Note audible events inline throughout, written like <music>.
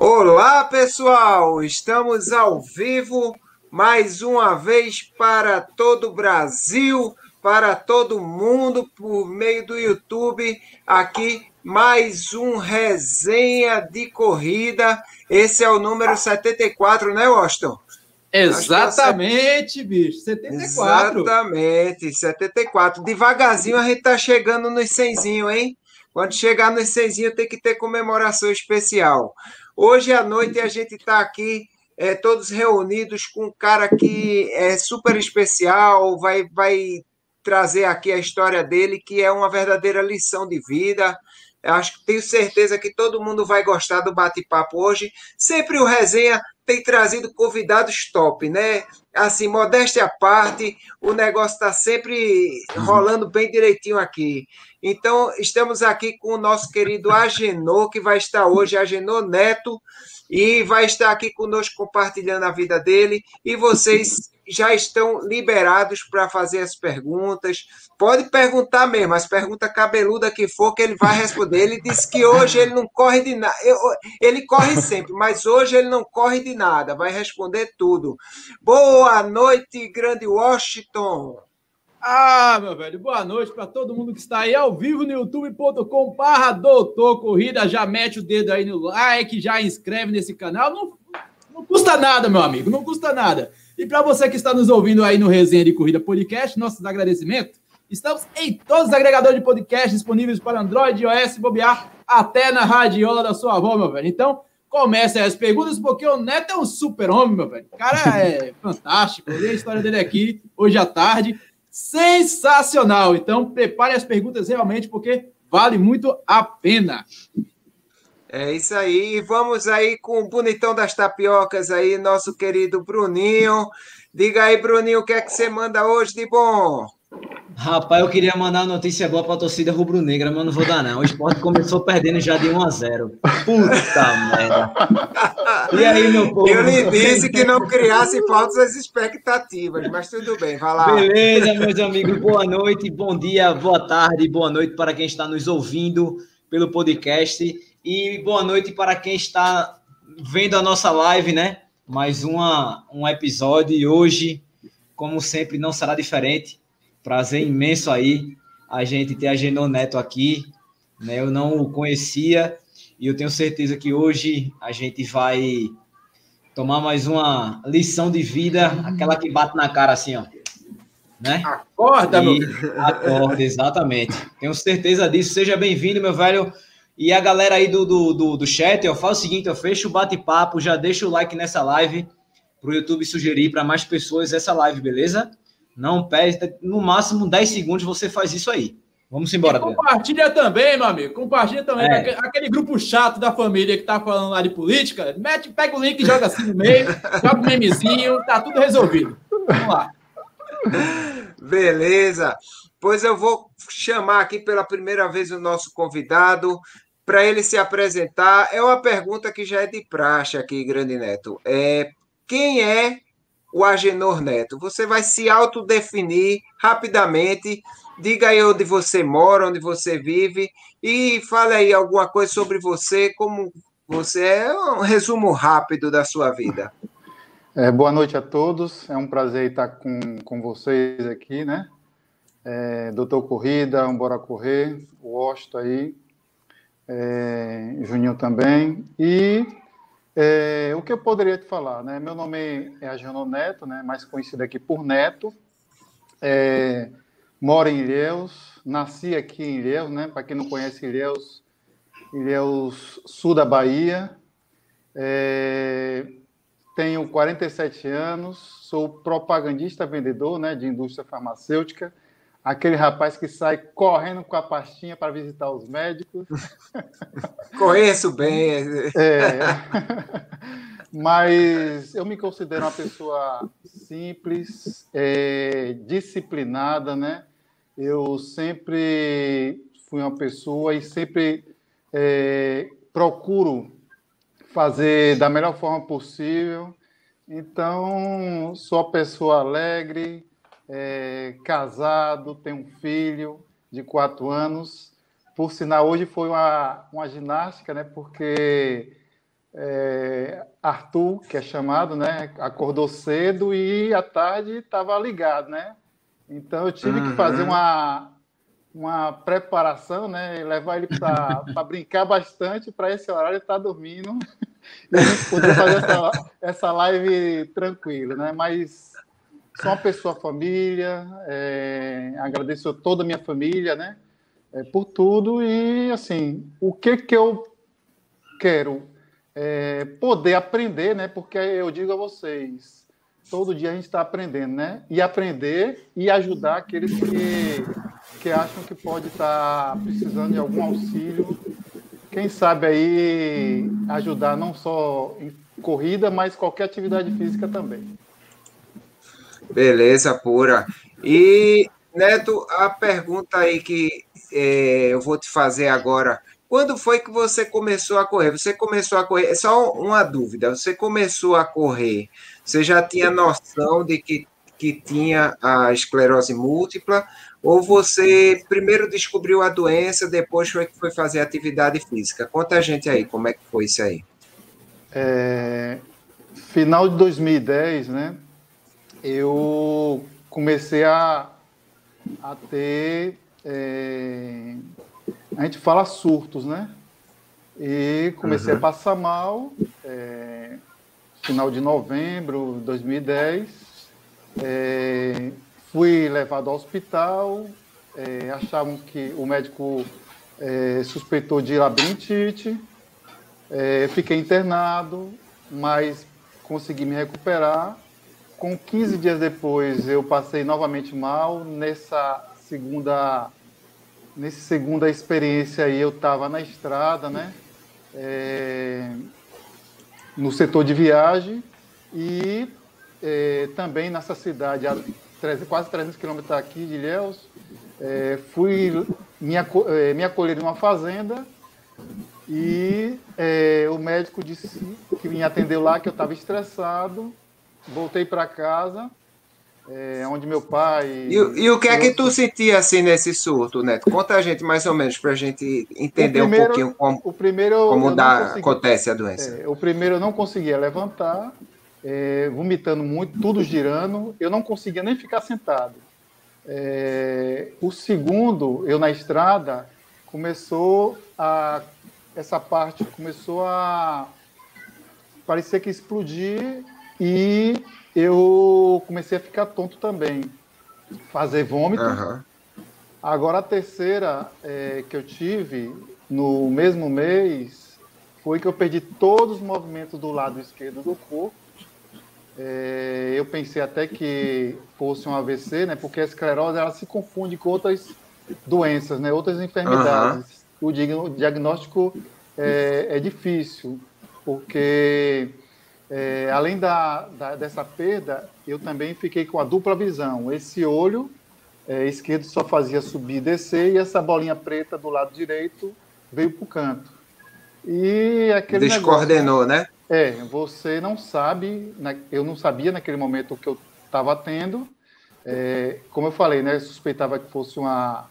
Olá, pessoal! Estamos ao vivo mais uma vez para todo o Brasil, para todo mundo, por meio do YouTube. Aqui, mais um resenha de corrida. Esse é o número 74, né, Washington? Exatamente, bicho. 74. Exatamente, 74. Devagarzinho a gente tá chegando nos 100, hein? Quando chegar nos 100, tem que ter comemoração especial. Hoje à noite a gente está aqui é, todos reunidos com um cara que é super especial, vai, vai trazer aqui a história dele, que é uma verdadeira lição de vida. Eu acho que tenho certeza que todo mundo vai gostar do bate-papo hoje. Sempre o resenha tem trazido convidados top, né? Assim, modéstia à parte, o negócio está sempre rolando bem direitinho aqui. Então, estamos aqui com o nosso querido Agenor, que vai estar hoje, Agenor Neto, e vai estar aqui conosco compartilhando a vida dele. E vocês já estão liberados para fazer as perguntas. Pode perguntar mesmo, as perguntas cabeludas que for, que ele vai responder. Ele disse que hoje ele não corre de nada. Ele corre sempre, mas hoje ele não corre de nada. Vai responder tudo. Boa noite, grande Washington. Ah, meu velho, boa noite para todo mundo que está aí ao vivo no youtube.com barra doutor corrida, já mete o dedo aí no like, já inscreve nesse canal, não, não custa nada, meu amigo, não custa nada. E para você que está nos ouvindo aí no Resenha de Corrida Podcast, nossos agradecimentos, estamos em todos os agregadores de podcast disponíveis para Android, iOS, bobear, até na radiola da sua avó, meu velho. Então, comecem as perguntas, porque o Neto é um super homem, meu velho. O cara é <laughs> fantástico, eu li a história dele aqui hoje à tarde, sensacional. Então, prepare as perguntas realmente, porque vale muito a pena. É isso aí. E vamos aí com o bonitão das tapiocas aí, nosso querido Bruninho. Diga aí, Bruninho, o que é que você manda hoje de bom? Rapaz, eu queria mandar uma notícia boa para a torcida rubro-negra, mas não vou dar não. O esporte começou perdendo já de 1 a 0. Puta <laughs> merda. E aí, meu povo? Eu lhe disse que não criasse falsas expectativas, mas tudo bem, vai lá. Beleza, meus amigos. Boa noite, bom dia, boa tarde, boa noite para quem está nos ouvindo pelo podcast e boa noite para quem está vendo a nossa live, né? Mais uma, um episódio e hoje, como sempre, não será diferente Prazer imenso aí a gente ter a Genon Neto aqui. Né? Eu não o conhecia e eu tenho certeza que hoje a gente vai tomar mais uma lição de vida, aquela que bate na cara assim, ó. Né? Acorda, e meu <laughs> Acorda, exatamente. Tenho certeza disso. Seja bem-vindo, meu velho. E a galera aí do, do, do, do chat, eu falo o seguinte, eu fecho o bate-papo, já deixa o like nessa live para o YouTube sugerir para mais pessoas essa live, beleza? Não perde, no máximo 10 segundos você faz isso aí. Vamos embora. E compartilha também, meu amigo. Compartilha também. É. Aquele grupo chato da família que tá falando lá de política. Mete, pega o link e joga assim no meio. <laughs> joga o memezinho. Tá tudo resolvido. Vamos lá. Beleza. Pois eu vou chamar aqui pela primeira vez o nosso convidado para ele se apresentar. É uma pergunta que já é de praxe aqui, Grande Neto. É, quem é o Agenor Neto. Você vai se autodefinir rapidamente. Diga aí onde você mora, onde você vive e fale aí alguma coisa sobre você, como você é, um resumo rápido da sua vida. É, boa noite a todos, é um prazer estar com, com vocês aqui, né? É, Doutor Corrida, Bora Correr, o Osto aí, é, Juninho também, e é, o que eu poderia te falar, né? Meu nome é Ageno Neto, né? Mais conhecido aqui por Neto. É, moro em Ilhéus, nasci aqui em Ilhéus, né? Para quem não conhece Ilhéus, Ilhéus, sul da Bahia. É, tenho 47 anos, sou propagandista vendedor, né? De indústria farmacêutica aquele rapaz que sai correndo com a pastinha para visitar os médicos. <laughs> Conheço bem. É. Mas eu me considero uma pessoa simples, é, disciplinada, né? Eu sempre fui uma pessoa e sempre é, procuro fazer da melhor forma possível. Então, sou uma pessoa alegre, é, casado, tem um filho de quatro anos. Por sinal, hoje foi uma, uma ginástica, né? Porque é, Arthur, que é chamado, né? Acordou cedo e à tarde estava ligado, né? Então eu tive uhum. que fazer uhum. uma, uma preparação, né? Levar ele para <laughs> brincar bastante para esse horário estar tá dormindo <laughs> e a gente poder fazer essa, essa live tranquilo, né? Mas sou uma pessoa família, é, agradeço a toda a minha família, né? É, por tudo e assim, o que que eu quero é, poder aprender, né? Porque eu digo a vocês, todo dia a gente está aprendendo, né? E aprender e ajudar aqueles que, que acham que pode estar tá precisando de algum auxílio. Quem sabe aí ajudar não só em corrida, mas qualquer atividade física também. Beleza, pura. E, Neto, a pergunta aí que é, eu vou te fazer agora quando foi que você começou a correr? Você começou a correr, só uma dúvida, você começou a correr, você já tinha noção de que, que tinha a esclerose múltipla, ou você primeiro descobriu a doença, depois foi que foi fazer atividade física? Conta a gente aí, como é que foi isso aí? É, final de 2010, né, eu comecei a, a ter... É, a gente fala surtos, né? E comecei uhum. a passar mal, é, final de novembro de 2010. É, fui levado ao hospital, é, achavam que o médico é, suspeitou de labirintite, é, fiquei internado, mas consegui me recuperar. Com 15 dias depois, eu passei novamente mal. Nessa segunda nesse segunda experiência aí eu estava na estrada, né? É, no setor de viagem e é, também nessa cidade, a 300, quase 300 quilômetros aqui de Ilhéus, é, fui me, é, me acolher em uma fazenda e é, o médico disse que me atendeu lá que eu estava estressado, voltei para casa é, onde meu pai. E, e o que é que tu sentia assim nesse surto, Neto? Conta a gente mais ou menos para a gente entender primeiro, um pouquinho como, o primeiro como dá, acontece a doença. É, o primeiro eu não conseguia levantar, é, vomitando muito, tudo girando, eu não conseguia nem ficar sentado. É, o segundo, eu na estrada, começou a. Essa parte começou a parecer que explodir e eu comecei a ficar tonto também, fazer vômito. Uhum. Agora a terceira é, que eu tive no mesmo mês foi que eu perdi todos os movimentos do lado esquerdo do corpo. É, eu pensei até que fosse um AVC, né? Porque a esclerose ela se confunde com outras doenças, né? Outras enfermidades. Uhum. O diagnóstico é, é difícil, porque é, além da, da, dessa perda, eu também fiquei com a dupla visão. Esse olho é, esquerdo só fazia subir e descer, e essa bolinha preta do lado direito veio para o canto. E aquele Descoordenou, negócio, né? É, você não sabe, eu não sabia naquele momento o que eu estava tendo. É, como eu falei, né, eu suspeitava que fosse uma,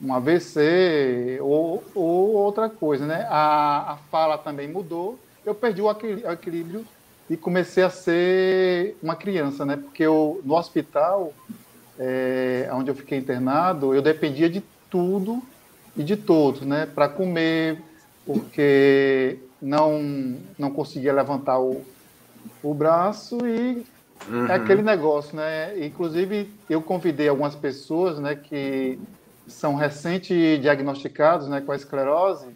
um AVC ou, ou outra coisa, né? A, a fala também mudou, eu perdi o equilíbrio e comecei a ser uma criança, né? Porque eu, no hospital, é, onde eu fiquei internado, eu dependia de tudo e de todos, né? Para comer, porque não não conseguia levantar o, o braço e uhum. é aquele negócio, né? Inclusive eu convidei algumas pessoas, né, que são recente diagnosticados, né, com a esclerose,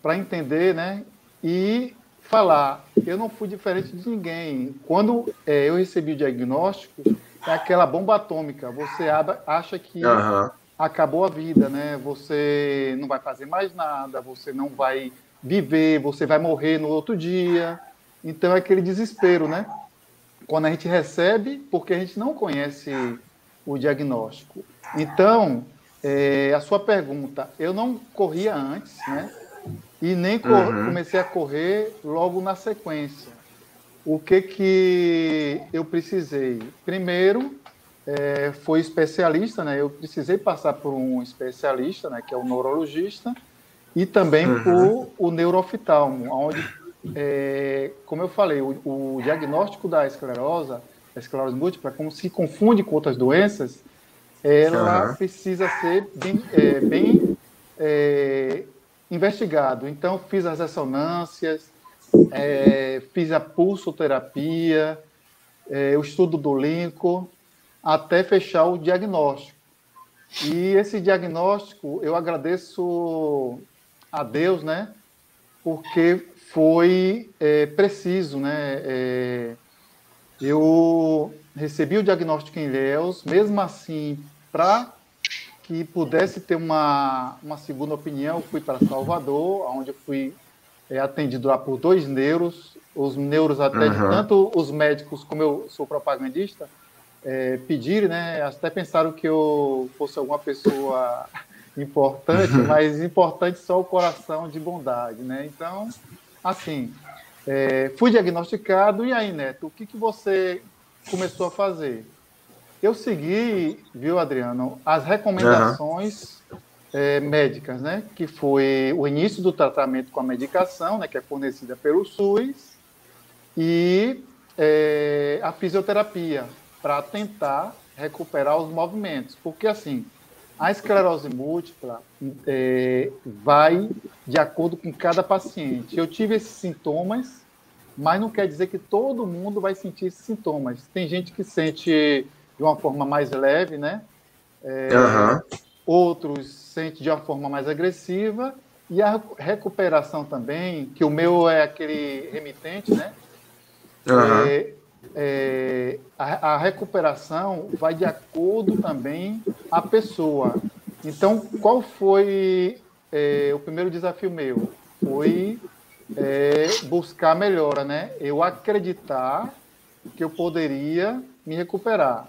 para entender, né? E falar, eu não fui diferente de ninguém. Quando é, eu recebi o diagnóstico, é aquela bomba atômica. Você acha que uhum. acabou a vida, né? Você não vai fazer mais nada, você não vai viver, você vai morrer no outro dia. Então é aquele desespero, né? Quando a gente recebe, porque a gente não conhece o diagnóstico. Então, é, a sua pergunta, eu não corria antes, né? E nem uhum. comecei a correr logo na sequência. O que que eu precisei? Primeiro, é, foi especialista, né? Eu precisei passar por um especialista, né? Que é o neurologista e também uhum. por o neurooftalmo, onde é, como eu falei, o, o, diagnóstico da esclerose, da esclerose múltipla, como se confunde com outras doenças, ela uhum. precisa ser bem, é, bem é, investigado. Então, fiz as ressonâncias, é, fiz a pulsoterapia, é, o estudo do Lincoln, até fechar o diagnóstico. E esse diagnóstico, eu agradeço a Deus, né? Porque foi é, preciso, né? É, eu recebi o diagnóstico em Ilhéus, mesmo assim, para que pudesse ter uma, uma segunda opinião, fui para Salvador, onde fui é, atendido lá por dois neuros, os neuros até, uhum. tanto os médicos, como eu sou propagandista, é, pedirem, né, até pensaram que eu fosse alguma pessoa <laughs> importante, uhum. mas importante só o coração de bondade, né? Então, assim, é, fui diagnosticado, e aí, Neto, o que, que você começou a fazer? Eu segui, viu, Adriano, as recomendações uhum. é, médicas, né? Que foi o início do tratamento com a medicação, né? Que é fornecida pelo SUS, e é, a fisioterapia, para tentar recuperar os movimentos. Porque, assim, a esclerose múltipla é, vai de acordo com cada paciente. Eu tive esses sintomas, mas não quer dizer que todo mundo vai sentir esses sintomas. Tem gente que sente de uma forma mais leve, né? É, uhum. Outros sente de uma forma mais agressiva. E a recuperação também, que o meu é aquele remitente, né? Uhum. É, é, a, a, recuperação vai de acordo também a pessoa. Então, qual foi é, o primeiro desafio meu? Foi é, buscar melhora, né? Eu acreditar que eu poderia me recuperar.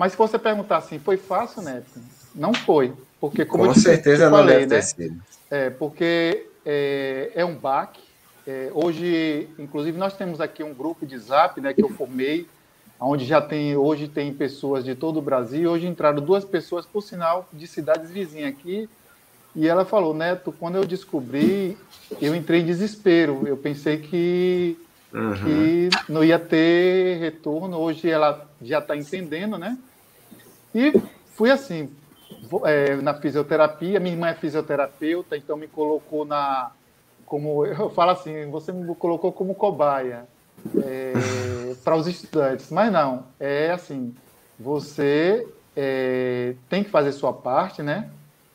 Mas se você perguntar assim, foi fácil, Neto? Não foi. Porque, como Com te, certeza te falei, não deve né? ter sido. É, porque é, é um baque, é, hoje, inclusive, nós temos aqui um grupo de Zap, né, que eu formei, onde já tem hoje tem pessoas de todo o Brasil. Hoje entraram duas pessoas, por sinal, de cidades vizinhas aqui. E ela falou, Neto, quando eu descobri, eu entrei em desespero. Eu pensei que, uhum. que não ia ter retorno. Hoje ela já está entendendo, né? E fui assim, é, na fisioterapia. Minha irmã é fisioterapeuta, então me colocou na, como <laughs> eu falo assim, você me colocou como cobaia é, para os estudantes, mas não, é assim, você é, tem que fazer sua parte, né?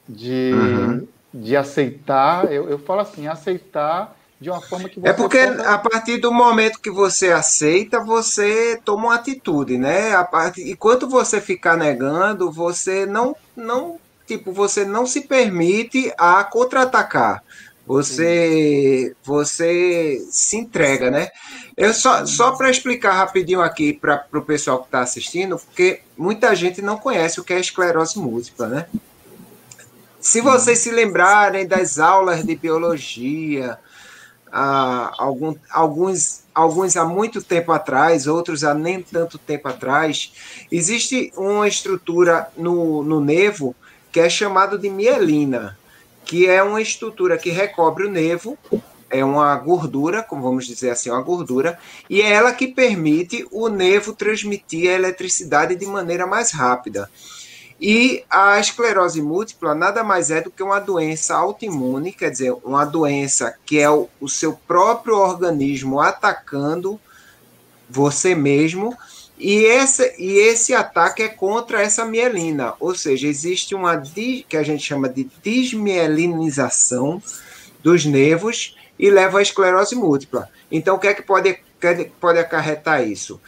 De, uhum. de aceitar, eu, eu falo assim, aceitar de uma forma que você. É porque a partir do momento que você aceita, você toma uma atitude, né? A part... Enquanto você ficar negando, você não, não, tipo, você não se permite a contra-atacar. Você, você se entrega, né? Eu só, só para explicar rapidinho aqui para o pessoal que está assistindo, porque muita gente não conhece o que é esclerose múltipla, né? Se vocês se lembrarem das aulas de biologia, ah, algum, alguns, alguns há muito tempo atrás, outros há nem tanto tempo atrás, existe uma estrutura no, no nevo que é chamada de mielina que é uma estrutura que recobre o nevo, é uma gordura, como vamos dizer assim, uma gordura, e é ela que permite o nevo transmitir a eletricidade de maneira mais rápida. E a esclerose múltipla nada mais é do que uma doença autoimune, quer dizer, uma doença que é o, o seu próprio organismo atacando você mesmo e esse, e esse ataque é contra essa mielina, ou seja, existe uma que a gente chama de desmielinização dos nervos e leva à esclerose múltipla. Então, o que é que pode, que pode acarretar isso?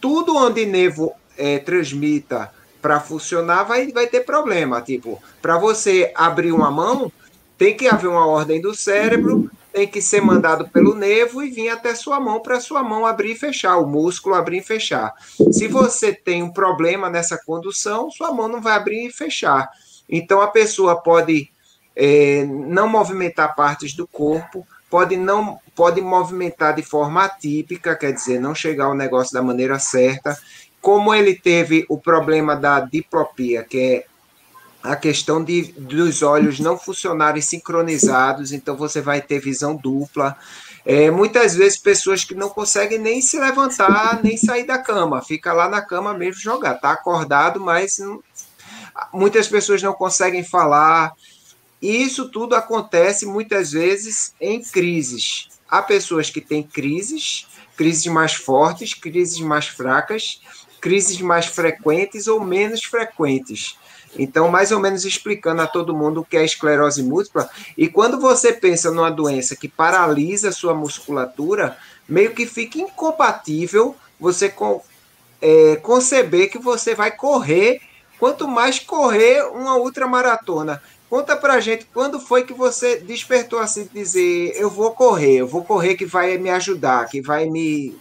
Tudo onde nervo é, transmita para funcionar vai, vai ter problema. Tipo, para você abrir uma mão, tem que haver uma ordem do cérebro tem que ser mandado pelo nervo e vir até sua mão para sua mão abrir e fechar, o músculo abrir e fechar. Se você tem um problema nessa condução, sua mão não vai abrir e fechar. Então a pessoa pode é, não movimentar partes do corpo, pode não pode movimentar de forma atípica, quer dizer, não chegar ao negócio da maneira certa. Como ele teve o problema da diplopia, que é a questão de, dos olhos não funcionarem sincronizados, então você vai ter visão dupla. É, muitas vezes pessoas que não conseguem nem se levantar, nem sair da cama, fica lá na cama mesmo jogar, tá acordado, mas não, muitas pessoas não conseguem falar. E isso tudo acontece muitas vezes em crises. Há pessoas que têm crises, crises mais fortes, crises mais fracas, crises mais frequentes ou menos frequentes. Então, mais ou menos explicando a todo mundo o que é esclerose múltipla. E quando você pensa numa doença que paralisa a sua musculatura, meio que fica incompatível você é, conceber que você vai correr, quanto mais correr uma ultramaratona. Conta pra gente quando foi que você despertou assim, dizer eu vou correr, eu vou correr que vai me ajudar, que vai me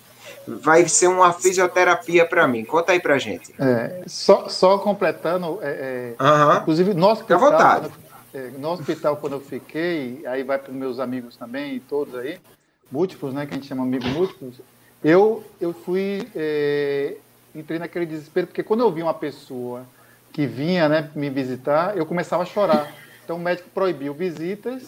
vai ser uma fisioterapia para mim. Conta aí pra gente. É, só, só completando, é, é, uhum. inclusive no hospital, quando, é, no hospital quando eu fiquei, aí vai para meus amigos também, todos aí, múltiplos, né, que a gente chama amigos múltiplos, eu, eu fui, é, entrei naquele desespero, porque quando eu vi uma pessoa que vinha né, me visitar, eu começava a chorar. Então o médico proibiu visitas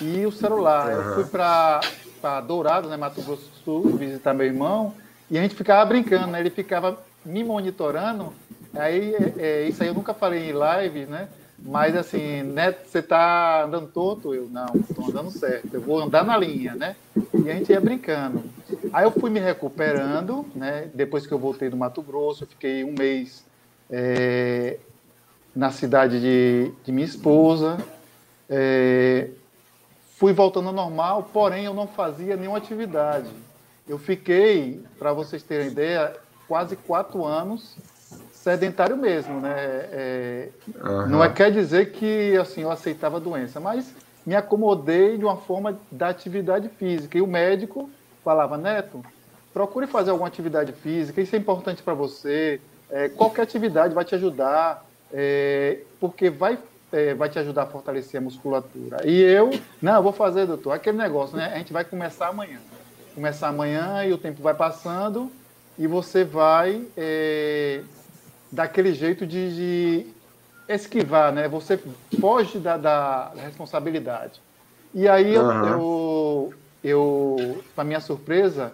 e o celular. Eu fui para para Dourado, né, Mato Grosso do Sul, visitar meu irmão, e a gente ficava brincando, né? Ele ficava me monitorando. Aí, é, é, isso aí eu nunca falei em live, né? Mas assim, né, você tá andando torto? Eu, não, estou andando certo, eu vou andar na linha, né? E a gente ia brincando. Aí eu fui me recuperando, né? Depois que eu voltei do Mato Grosso, eu fiquei um mês é, na cidade de, de minha esposa. É, fui voltando ao normal, porém eu não fazia nenhuma atividade. Eu fiquei, para vocês terem ideia, quase quatro anos sedentário mesmo, né? É, uhum. Não é quer dizer que assim eu aceitava a doença, mas me acomodei de uma forma da atividade física. E o médico falava, Neto, procure fazer alguma atividade física, isso é importante para você. É, qualquer atividade vai te ajudar, é, porque vai é, vai te ajudar a fortalecer a musculatura. E eu, não, eu vou fazer, doutor, aquele negócio, né? A gente vai começar amanhã. Começar amanhã e o tempo vai passando e você vai é, daquele jeito de, de, esquivar, né? Você foge da, da responsabilidade. E aí eu, uhum. eu, eu para minha surpresa,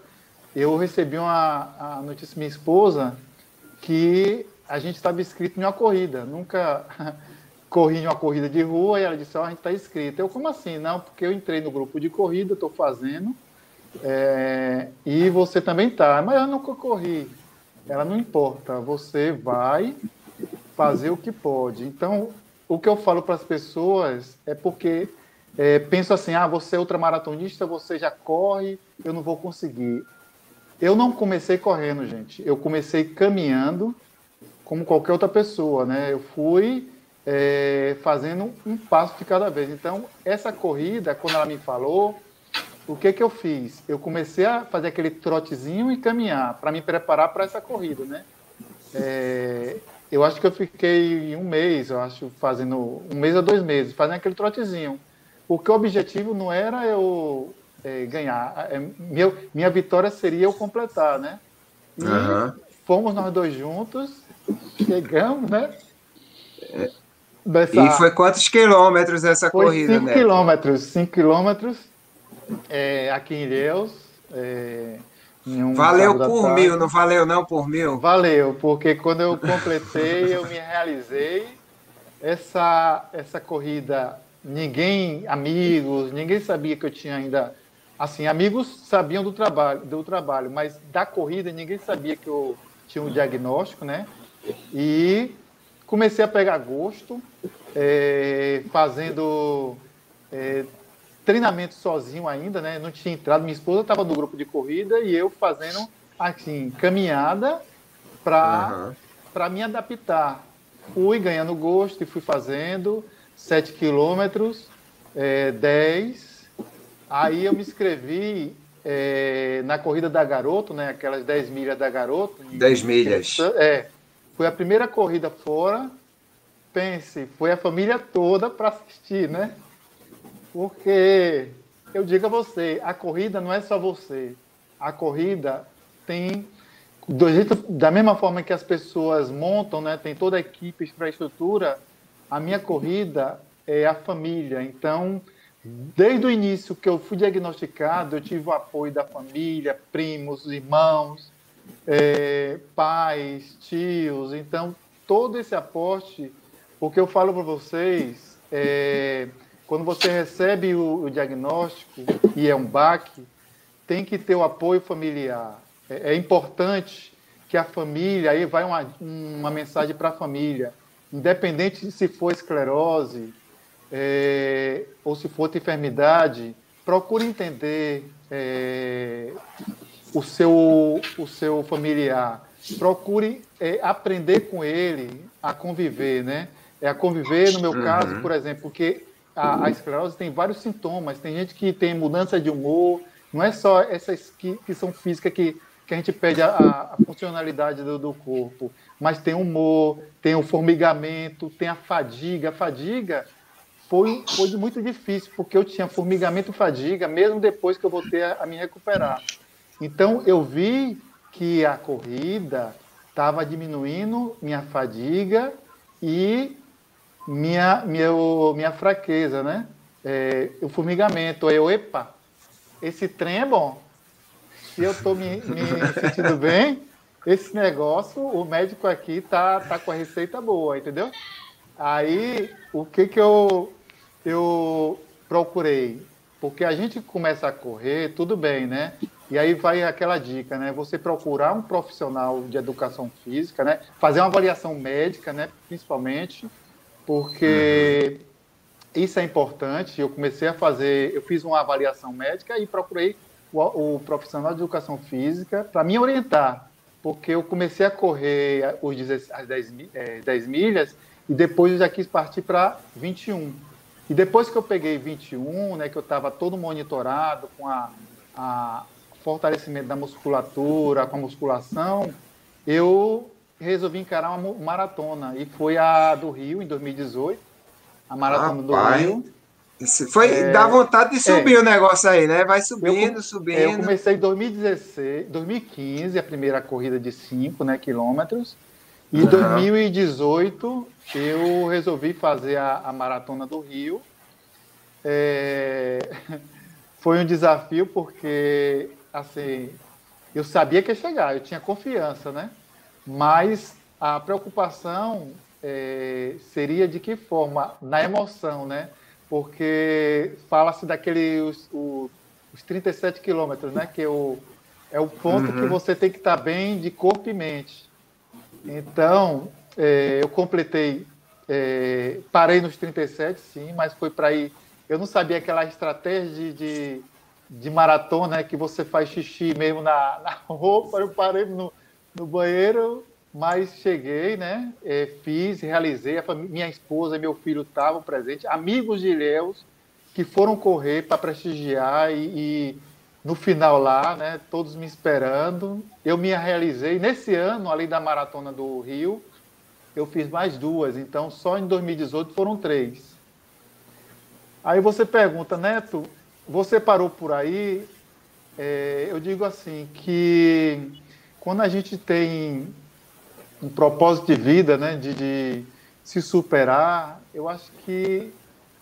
eu recebi uma a notícia minha esposa que a gente estava inscrito em uma corrida. Nunca <laughs> corri em uma corrida de rua e ela disse, ó, oh, a gente está inscrito. Eu, como assim? Não, porque eu entrei no grupo de corrida, estou fazendo, é, e você também está. Mas eu nunca corri. Ela não importa, você vai fazer o que pode. Então, o que eu falo para as pessoas é porque é, penso assim, ah, você é ultramaratonista, você já corre, eu não vou conseguir. Eu não comecei correndo, gente. Eu comecei caminhando como qualquer outra pessoa, né? Eu fui é, fazendo um passo de cada vez. Então, essa corrida, quando ela me falou, o que, que eu fiz? Eu comecei a fazer aquele trotezinho e caminhar para me preparar para essa corrida, né? É, eu acho que eu fiquei um mês, eu acho, fazendo um mês ou dois meses, fazendo aquele trotezinho. Porque o objetivo não era eu é, ganhar, é, meu, minha vitória seria eu completar, né? E uhum. fomos nós dois juntos, chegamos, né? Dessa... E foi quantos quilômetros essa foi corrida, cinco né? quilômetros, 5 quilômetros é, aqui em Ilhéus. É, um valeu por mil, não valeu não por mil? Valeu, porque quando eu completei, eu me realizei. Essa, essa corrida, ninguém, amigos, ninguém sabia que eu tinha ainda. Assim, amigos sabiam do trabalho, do trabalho, mas da corrida ninguém sabia que eu tinha um diagnóstico, né? E comecei a pegar gosto, é, fazendo é, treinamento sozinho ainda, né? Não tinha entrado. Minha esposa estava no grupo de corrida e eu fazendo assim caminhada para uhum. para me adaptar. Fui ganhando gosto e fui fazendo 7 quilômetros, é, 10. Aí eu me inscrevi é, na corrida da Garoto, né? Aquelas 10 milhas da Garoto. 10 milhas. É, foi a primeira corrida fora. Pense, foi a família toda para assistir, né? Porque eu digo a você, a corrida não é só você. A corrida tem do jeito, da mesma forma que as pessoas montam, né? Tem toda a equipe, infraestrutura. A minha corrida é a família. Então Desde o início que eu fui diagnosticado, eu tive o apoio da família, primos, irmãos, é, pais, tios. Então, todo esse aporte, o que eu falo para vocês, é, quando você recebe o, o, diagnóstico e é um baque, tem que ter o apoio familiar. É, é importante que a família, aí vai uma, uma mensagem para a família, independente se for esclerose é, ou se for outra enfermidade, procure entender é, o, seu, o seu familiar. Procure é, aprender com ele a conviver, né? É a conviver, no meu uhum. caso, por exemplo, porque a, a, esclerose tem vários sintomas. Tem gente que tem mudança de humor, não é só essas que, que são físicas que, que a gente perde a, a funcionalidade do, do, corpo, mas tem humor, tem o formigamento, tem a fadiga. A fadiga foi, foi muito difícil, porque eu tinha formigamento e fadiga, mesmo depois que eu voltei a, a me recuperar. Então, eu vi que a corrida estava diminuindo minha fadiga e minha, minha, minha fraqueza, né? É, o formigamento. Eu, epa, esse trem é bom. Se eu estou me, me sentindo <laughs> bem, esse negócio, o médico aqui tá, tá com a receita boa, entendeu? Aí, o que que eu, eu procurei? Porque a gente começa a correr, tudo bem, né? E aí vai aquela dica, né? Você procurar um profissional de educação física, né? Fazer uma avaliação médica, né? Principalmente, porque uhum. isso é importante. Eu comecei a fazer, eu fiz uma avaliação médica e procurei o, o profissional de educação física para me orientar, porque eu comecei a correr os 10, as 10, é, 10 milhas e depois eu já quis partir para 21. E depois que eu peguei 21, né, que eu estava todo monitorado com a, a, fortalecimento da musculatura, com a musculação, eu resolvi encarar uma maratona. E foi a do Rio, em 2018. A maratona Rapaz, do Rio. Foi, é, dá vontade de subir é, o negócio aí, né? Vai subindo, eu, subindo. Eu comecei em 2016, 2015, a primeira corrida de 5 né, quilômetros. E em uhum. 2018 eu resolvi fazer a, a maratona do Rio. É, <laughs> foi um desafio porque assim, eu sabia que ia chegar, eu tinha confiança, né? Mas a preocupação é, seria de que forma? Na emoção, né? Porque fala-se daqueles os, os 37 quilômetros, né? Que é o, é o ponto uhum. que você tem que estar bem de corpo e mente. Então, é, eu completei, é, parei nos 37, sim, mas foi para ir. Eu não sabia aquela estratégia de, de de maratona, né, que você faz xixi mesmo na, na roupa, eu parei no, no banheiro, mas cheguei, né, é, fiz, realizei, família, minha esposa e meu filho estavam presentes, amigos de Ilhéus que foram correr para prestigiar e, e, no final lá, né, todos me esperando, eu me realizei, nesse ano, além da maratona do Rio, eu fiz mais duas, então só em 2018 foram três. Aí você pergunta, Neto, você parou por aí, é, eu digo assim, que quando a gente tem um propósito de vida, né, de, de se superar, eu acho que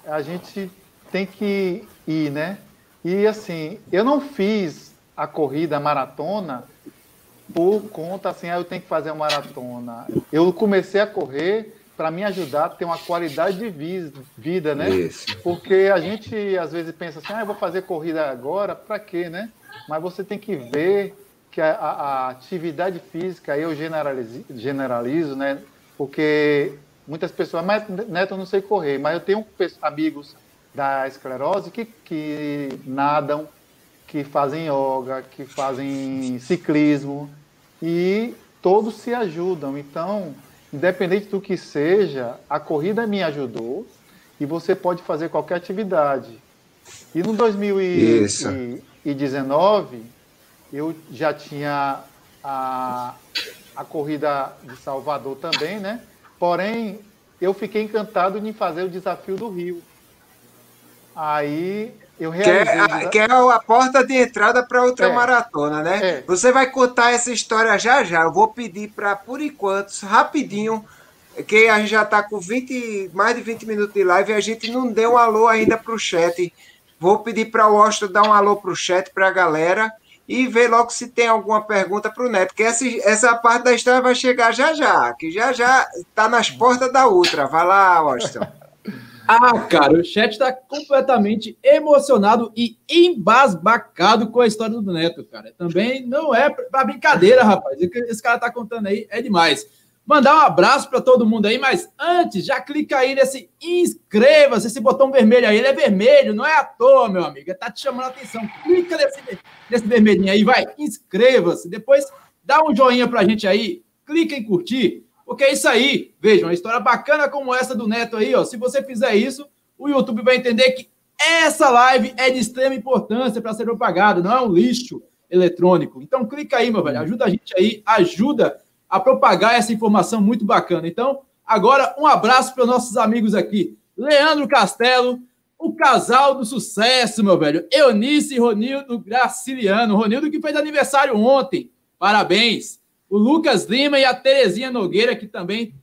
a gente tem que ir, né? E assim, eu não fiz a corrida, a maratona, por conta assim, ah, eu tenho que fazer uma maratona. Eu comecei a correr para me ajudar a ter uma qualidade de vida, né? Isso. Porque a gente às vezes pensa assim, ah, eu vou fazer corrida agora, para quê, né? Mas você tem que ver que a, a, atividade física, eu generalizo, generalizo, né? Porque muitas pessoas, mas Neto, eu não sei correr, mas eu tenho amigos da esclerose que, que nadam, que fazem yoga, que fazem ciclismo e todos se ajudam. Então, independente do que seja, a corrida me ajudou e você pode fazer qualquer atividade. E no 2019, eu já tinha a, a corrida de Salvador também, né? Porém, eu fiquei encantado em fazer o desafio do Rio. Aí realizei. Que é, que é a porta de entrada para outra é, maratona, né? É. Você vai contar essa história já já. Eu vou pedir para, por enquanto, rapidinho, que a gente já está com 20, mais de 20 minutos de live e a gente não deu um alô ainda para o chat. Vou pedir para o Austin dar um alô para o chat, para a galera, e ver logo se tem alguma pergunta para o Neto, que essa, essa parte da história vai chegar já já, que já já está nas portas da Ultra. Vai lá, Austin. Ah, cara, o chat está completamente emocionado e embasbacado com a história do Neto, cara. Também não é para brincadeira, rapaz. O que esse cara tá contando aí é demais. Mandar um abraço para todo mundo aí, mas antes, já clica aí nesse inscreva-se, esse botão vermelho aí. Ele é vermelho, não é à toa, meu amigo. Tá te chamando a atenção. Clica nesse, nesse vermelhinho aí, vai, inscreva-se. Depois dá um joinha pra gente aí, clica em curtir porque é isso aí. Veja, uma história bacana como essa do Neto aí, ó. Se você fizer isso, o YouTube vai entender que essa live é de extrema importância para ser propagada, não é um lixo eletrônico. Então clica aí, meu velho, ajuda a gente aí, ajuda a propagar essa informação muito bacana. Então, agora um abraço para os nossos amigos aqui. Leandro Castelo, o casal do sucesso, meu velho. Eunice e Ronildo Graciliano. Ronildo que fez aniversário ontem. Parabéns o Lucas Lima e a Terezinha Nogueira, que também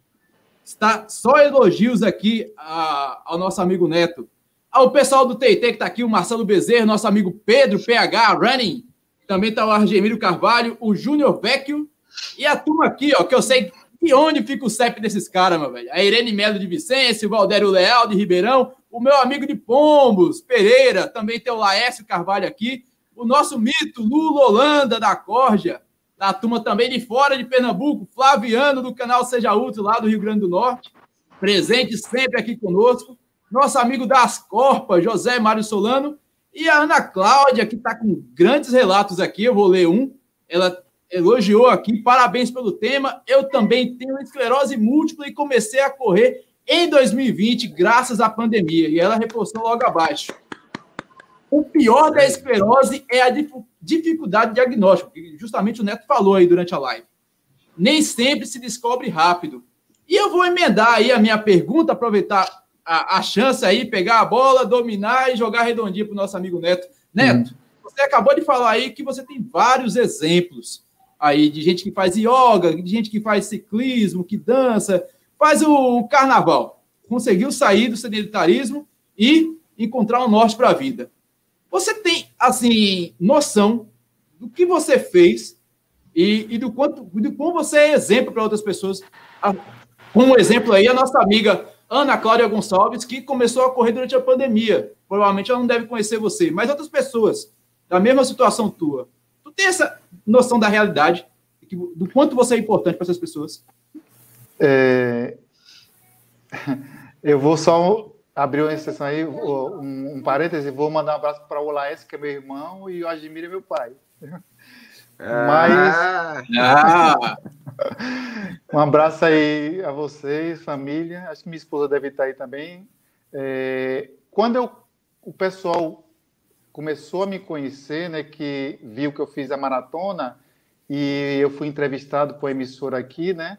está só elogios aqui a, ao nosso amigo Neto. Ao pessoal do TT que está aqui, o Marcelo Bezerra, nosso amigo Pedro, PH Running. Também está o Argemiro Carvalho, o Júnior Vecchio e a turma aqui, ó, que eu sei de onde fica o CEP desses caras, meu velho. A Irene Melo de Vicência, o Valdério Leal de Ribeirão, o meu amigo de Pombos, Pereira, também tem o Laércio Carvalho aqui, o nosso mito, Lula Holanda da Corja, da turma também de fora de Pernambuco, Flaviano, do canal Seja Útil, lá do Rio Grande do Norte, presente sempre aqui conosco. Nosso amigo das Corpas, José Mário Solano, e a Ana Cláudia, que está com grandes relatos aqui, eu vou ler um. Ela elogiou aqui, parabéns pelo tema. Eu também tenho esclerose múltipla e comecei a correr em 2020, graças à pandemia. E ela reforçou logo abaixo. O pior da esclerose é a dificuldade diagnóstica, que justamente o Neto falou aí durante a live. Nem sempre se descobre rápido. E eu vou emendar aí a minha pergunta, aproveitar a, a chance aí, pegar a bola, dominar e jogar redondinho para o nosso amigo Neto. Neto, hum. você acabou de falar aí que você tem vários exemplos aí de gente que faz yoga, de gente que faz ciclismo, que dança, faz o carnaval. Conseguiu sair do sedentarismo e encontrar um norte para a vida. Você tem, assim, noção do que você fez e, e do quanto, do como você é exemplo para outras pessoas. Como exemplo aí, a nossa amiga Ana Cláudia Gonçalves, que começou a correr durante a pandemia. Provavelmente ela não deve conhecer você, mas outras pessoas da mesma situação tua. Tu tem essa noção da realidade, do quanto você é importante para essas pessoas? É... <laughs> Eu vou só abriu uma exceção aí, um, um parêntese, vou mandar um abraço para o Laes, que é meu irmão, e o Admir é meu pai. Mas. Ah. <laughs> um abraço aí a vocês, família. Acho que minha esposa deve estar aí também. É, quando eu, o pessoal começou a me conhecer, né, que viu que eu fiz a maratona e eu fui entrevistado por emissora aqui, né?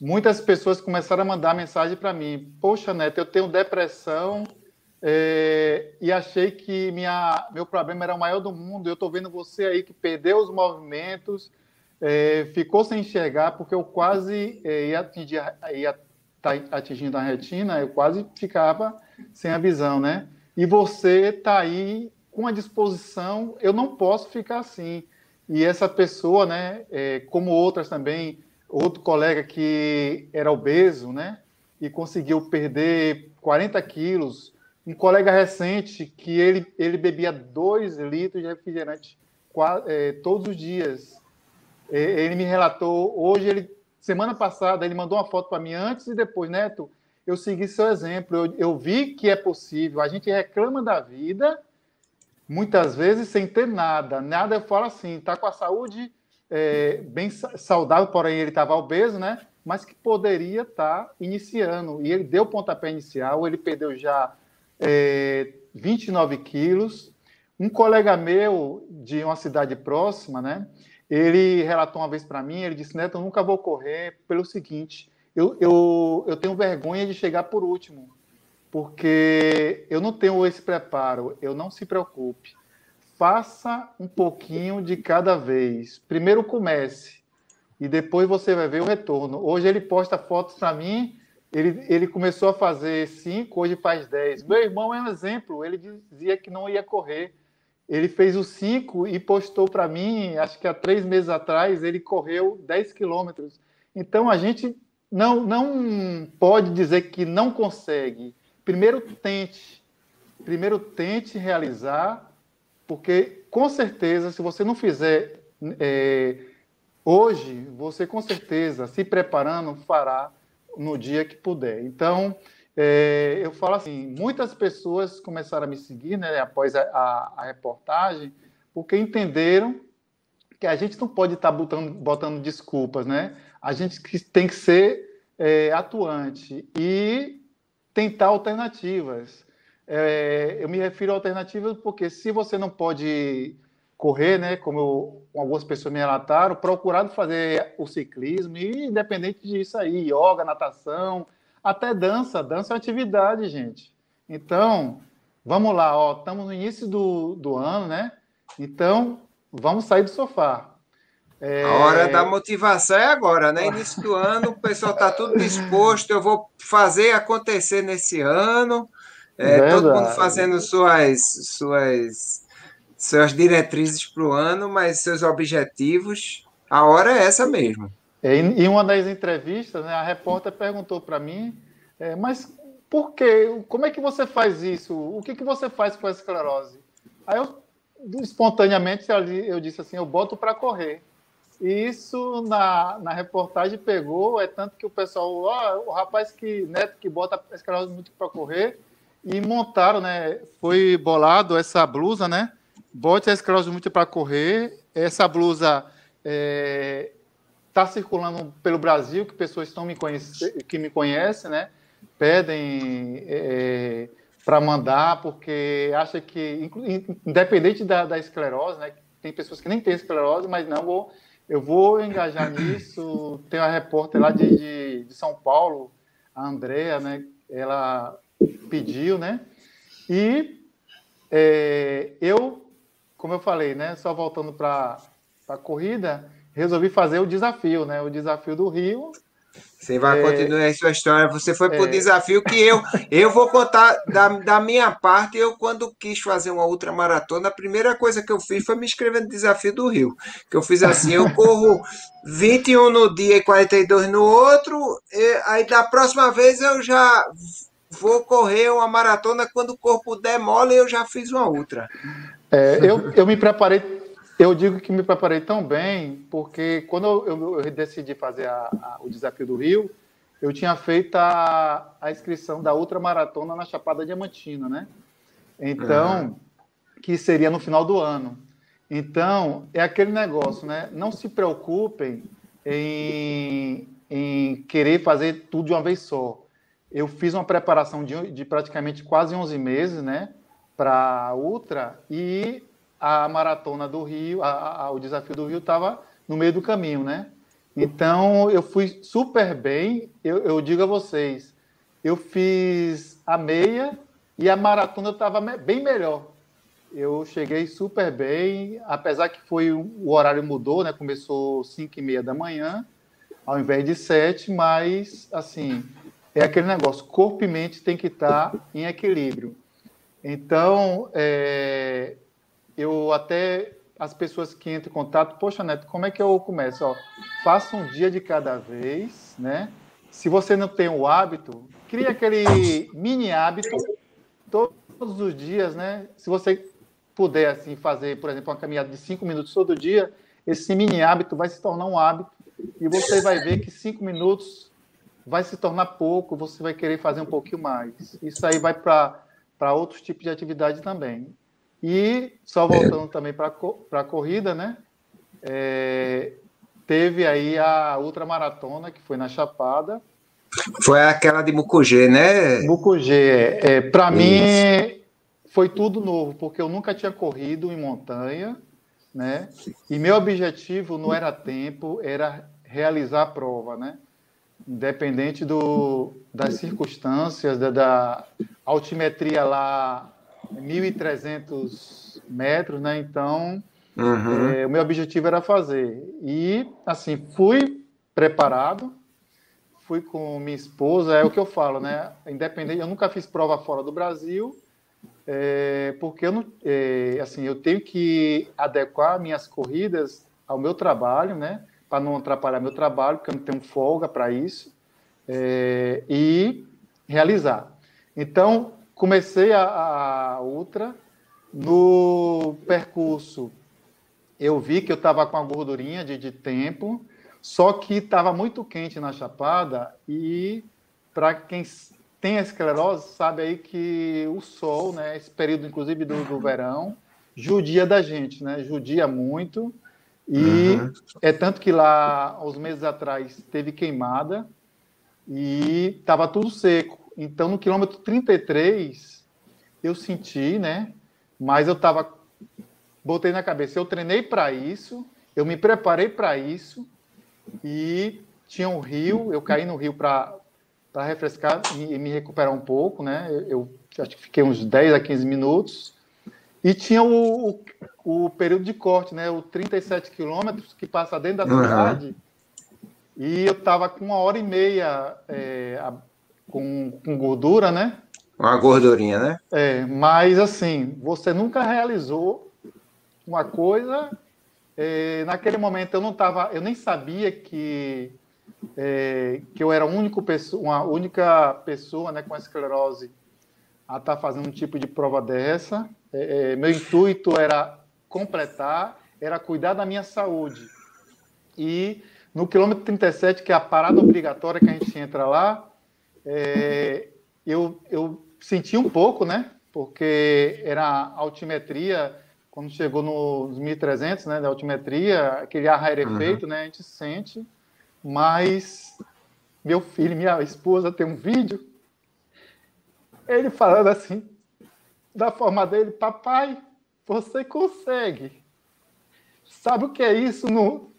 Muitas pessoas começaram a mandar mensagem para mim: Poxa, Neto, eu tenho depressão é, e achei que minha, meu problema era o maior do mundo. Eu estou vendo você aí que perdeu os movimentos, é, ficou sem enxergar, porque eu quase é, ia, atingir, ia tá atingindo a retina, eu quase ficava sem a visão, né? E você está aí com a disposição, eu não posso ficar assim. E essa pessoa, né, é, como outras também, outro colega que era obeso, né? E conseguiu perder 40 quilos. Um colega recente que ele, ele bebia 2 litros de refrigerante é, todos os dias. Ele me relatou, hoje, ele, semana passada, ele mandou uma foto para mim antes e depois, Neto, eu segui seu exemplo, eu, eu vi que é possível. A gente reclama da vida, muitas vezes sem ter nada. Nada eu falo assim, tá com a saúde é, bem saudável, porém ele estava obeso, né? Mas que poderia estar tá iniciando. E ele deu o pontapé inicial, ele perdeu já é, 29 quilos. Um colega meu de uma cidade próxima, né? Ele relatou uma vez para mim, ele disse, Neto, eu nunca vou correr pelo seguinte, eu, eu, eu tenho vergonha de chegar por último, porque eu não tenho esse preparo, eu não se preocupe faça um pouquinho de cada vez. Primeiro comece e depois você vai ver o retorno. Hoje ele posta fotos para mim ele, ele começou a fazer 5, hoje faz 10. Meu irmão é um exemplo, ele dizia que não ia correr. Ele fez o 5 e postou para mim, acho que há três meses atrás, ele correu 10 quilômetros. Então a gente não, não pode dizer que não consegue. Primeiro tente, primeiro tente realizar, porque com certeza, se você não fizer é, hoje, você com certeza, se preparando, fará no dia que puder. Então, é, eu falo assim, muitas pessoas começaram a me seguir, né, após a, a, a reportagem, porque entenderam que a gente não pode estar botando, botando desculpas, né? A gente tem que ser é, atuante e tentar alternativas. É, eu me refiro a alternativas porque se você não pode correr, né, como eu, algumas pessoas me relataram, procurado fazer o ciclismo, e independente disso aí, yoga, natação, até dança. Dança é uma atividade, gente. Então, vamos lá, ó, estamos no início do, do ano, né? Então, vamos sair do sofá. É... A hora da motivação é agora, né? Início do ano, o pessoal está tudo <laughs> disposto, eu vou fazer acontecer nesse ano. É, todo mundo fazendo suas, suas suas diretrizes para o ano, mas seus objetivos, a hora é essa mesmo. É, em uma das entrevistas, né, a repórter perguntou para mim, é, mas por quê? Como é que você faz isso? O que, que você faz com a esclerose? Aí eu, espontaneamente, eu disse assim, eu boto para correr. E isso na, na reportagem pegou, é tanto que o pessoal, oh, o rapaz que, neto que bota a esclerose muito para correr, e montaram, né, foi bolado essa blusa, né, bote a esclerose múltipla para correr. Essa blusa está é, tá circulando pelo Brasil, que pessoas estão me que me conhecem, né? Pedem é, para mandar, porque acha que, independente da, da, esclerose, né? Tem pessoas que nem têm esclerose, mas não vou. Eu vou engajar nisso. Tem uma repórter lá de, de, de São Paulo, a Andrea, né? Ela pediu, né? E é, eu como eu falei, né? Só voltando para a corrida, resolvi fazer o desafio, né? O desafio do Rio. Você vai é, continuar a sua história. Você foi para o é, desafio que eu eu vou contar da, da minha parte. Eu, quando quis fazer uma outra maratona, a primeira coisa que eu fiz foi me inscrever no desafio do Rio. Que eu fiz assim: eu corro 21 no dia e 42 no outro. E, aí da próxima vez eu já vou correr uma maratona. Quando o corpo demole, eu já fiz uma outra. É, eu, eu me preparei, eu digo que me preparei tão bem, porque quando eu, eu, decidi fazer a, a, o desafio do Rio, eu tinha feito a, a inscrição da ultramaratona na Chapada Diamantina, né? Então, uhum. que seria no final do ano. Então, é aquele negócio, né? Não se preocupem em, em querer fazer tudo de uma vez só. Eu fiz uma preparação de, de praticamente quase 11 meses, né? para a Ultra e a maratona do Rio, a, a, o desafio do Rio estava no meio do caminho, né? Então eu fui super bem. Eu, eu digo a vocês, eu fiz a meia e a maratona estava bem melhor. Eu cheguei super bem, apesar que foi o horário mudou, né? Começou 5 e meia da manhã, ao invés de 7, mas assim é aquele negócio, corpo e mente tem que estar em equilíbrio. Então, é, eu até as pessoas que entram em contato, poxa, Neto, como é que eu começo? Ó, faça um dia de cada vez, né? Se você não tem o hábito, crie aquele mini hábito todos os dias, né? Se você puder assim fazer, por exemplo, uma caminhada de cinco minutos todo dia, esse mini hábito vai se tornar um hábito e você vai ver que cinco minutos vai se tornar pouco, você vai querer fazer um pouquinho mais. Isso aí vai para outros tipos de atividade também. E, só voltando é. também para a corrida, né? É, teve aí a ultramaratona, que foi na Chapada. Foi aquela de Mucugê, né? Mucugê. É, para mim, foi tudo novo, porque eu nunca tinha corrido em montanha, né? E meu objetivo não era tempo, era realizar a prova, né? Independente do, das circunstâncias, da, da altimetria lá, 1.300 metros, né? Então, uhum. é, o meu objetivo era fazer. E, assim, fui preparado, fui com minha esposa, é o que eu falo, né? Independente, eu nunca fiz prova fora do Brasil, é, porque eu não, é, assim, eu tenho que adequar minhas corridas ao meu trabalho, né? Para não atrapalhar meu trabalho, porque eu não tenho folga para isso, é, e realizar. Então, comecei a, a ultra no percurso. Eu vi que eu estava com a gordurinha de, de tempo, só que estava muito quente na chapada e para quem tem esclerose sabe aí que o sol, né, esse período inclusive do, do verão, judia da gente, né? Judia muito. E uhum. é tanto que lá, uns meses atrás, teve queimada e estava tudo seco. Então, no quilômetro 33, eu senti, né? Mas eu estava. Botei na cabeça, eu treinei para isso, eu me preparei para isso, e tinha um rio, eu caí no rio para refrescar e, e, me recuperar um pouco, né? Eu, eu, acho que fiquei uns 10 a 15 minutos. E tinha o, o, o período de corte, né? O 37 quilômetros que passa dentro da uhum. cidade. E eu estava com uma hora e meia é, a, com, com gordura, né? Uma gordurinha, né? É, mas assim, você nunca realizou uma coisa é, naquele momento eu não estava, eu nem sabia que é, que eu era a única pessoa, uma única pessoa, né, com esclerose a estar tá fazendo um tipo de prova dessa. É, é, meu intuito era completar, era cuidar da minha saúde. E no quilômetro 37, que é a parada obrigatória que a gente entra lá, é, eu, eu senti um pouco, né? Porque era altimetria quando chegou nos 1300, né, da altimetria, aquele ar rarefeito, uhum. né, a gente sente, mas meu filho, minha esposa tem um vídeo, ele falando assim, da forma dele, papai, você consegue. Sabe o que é isso no,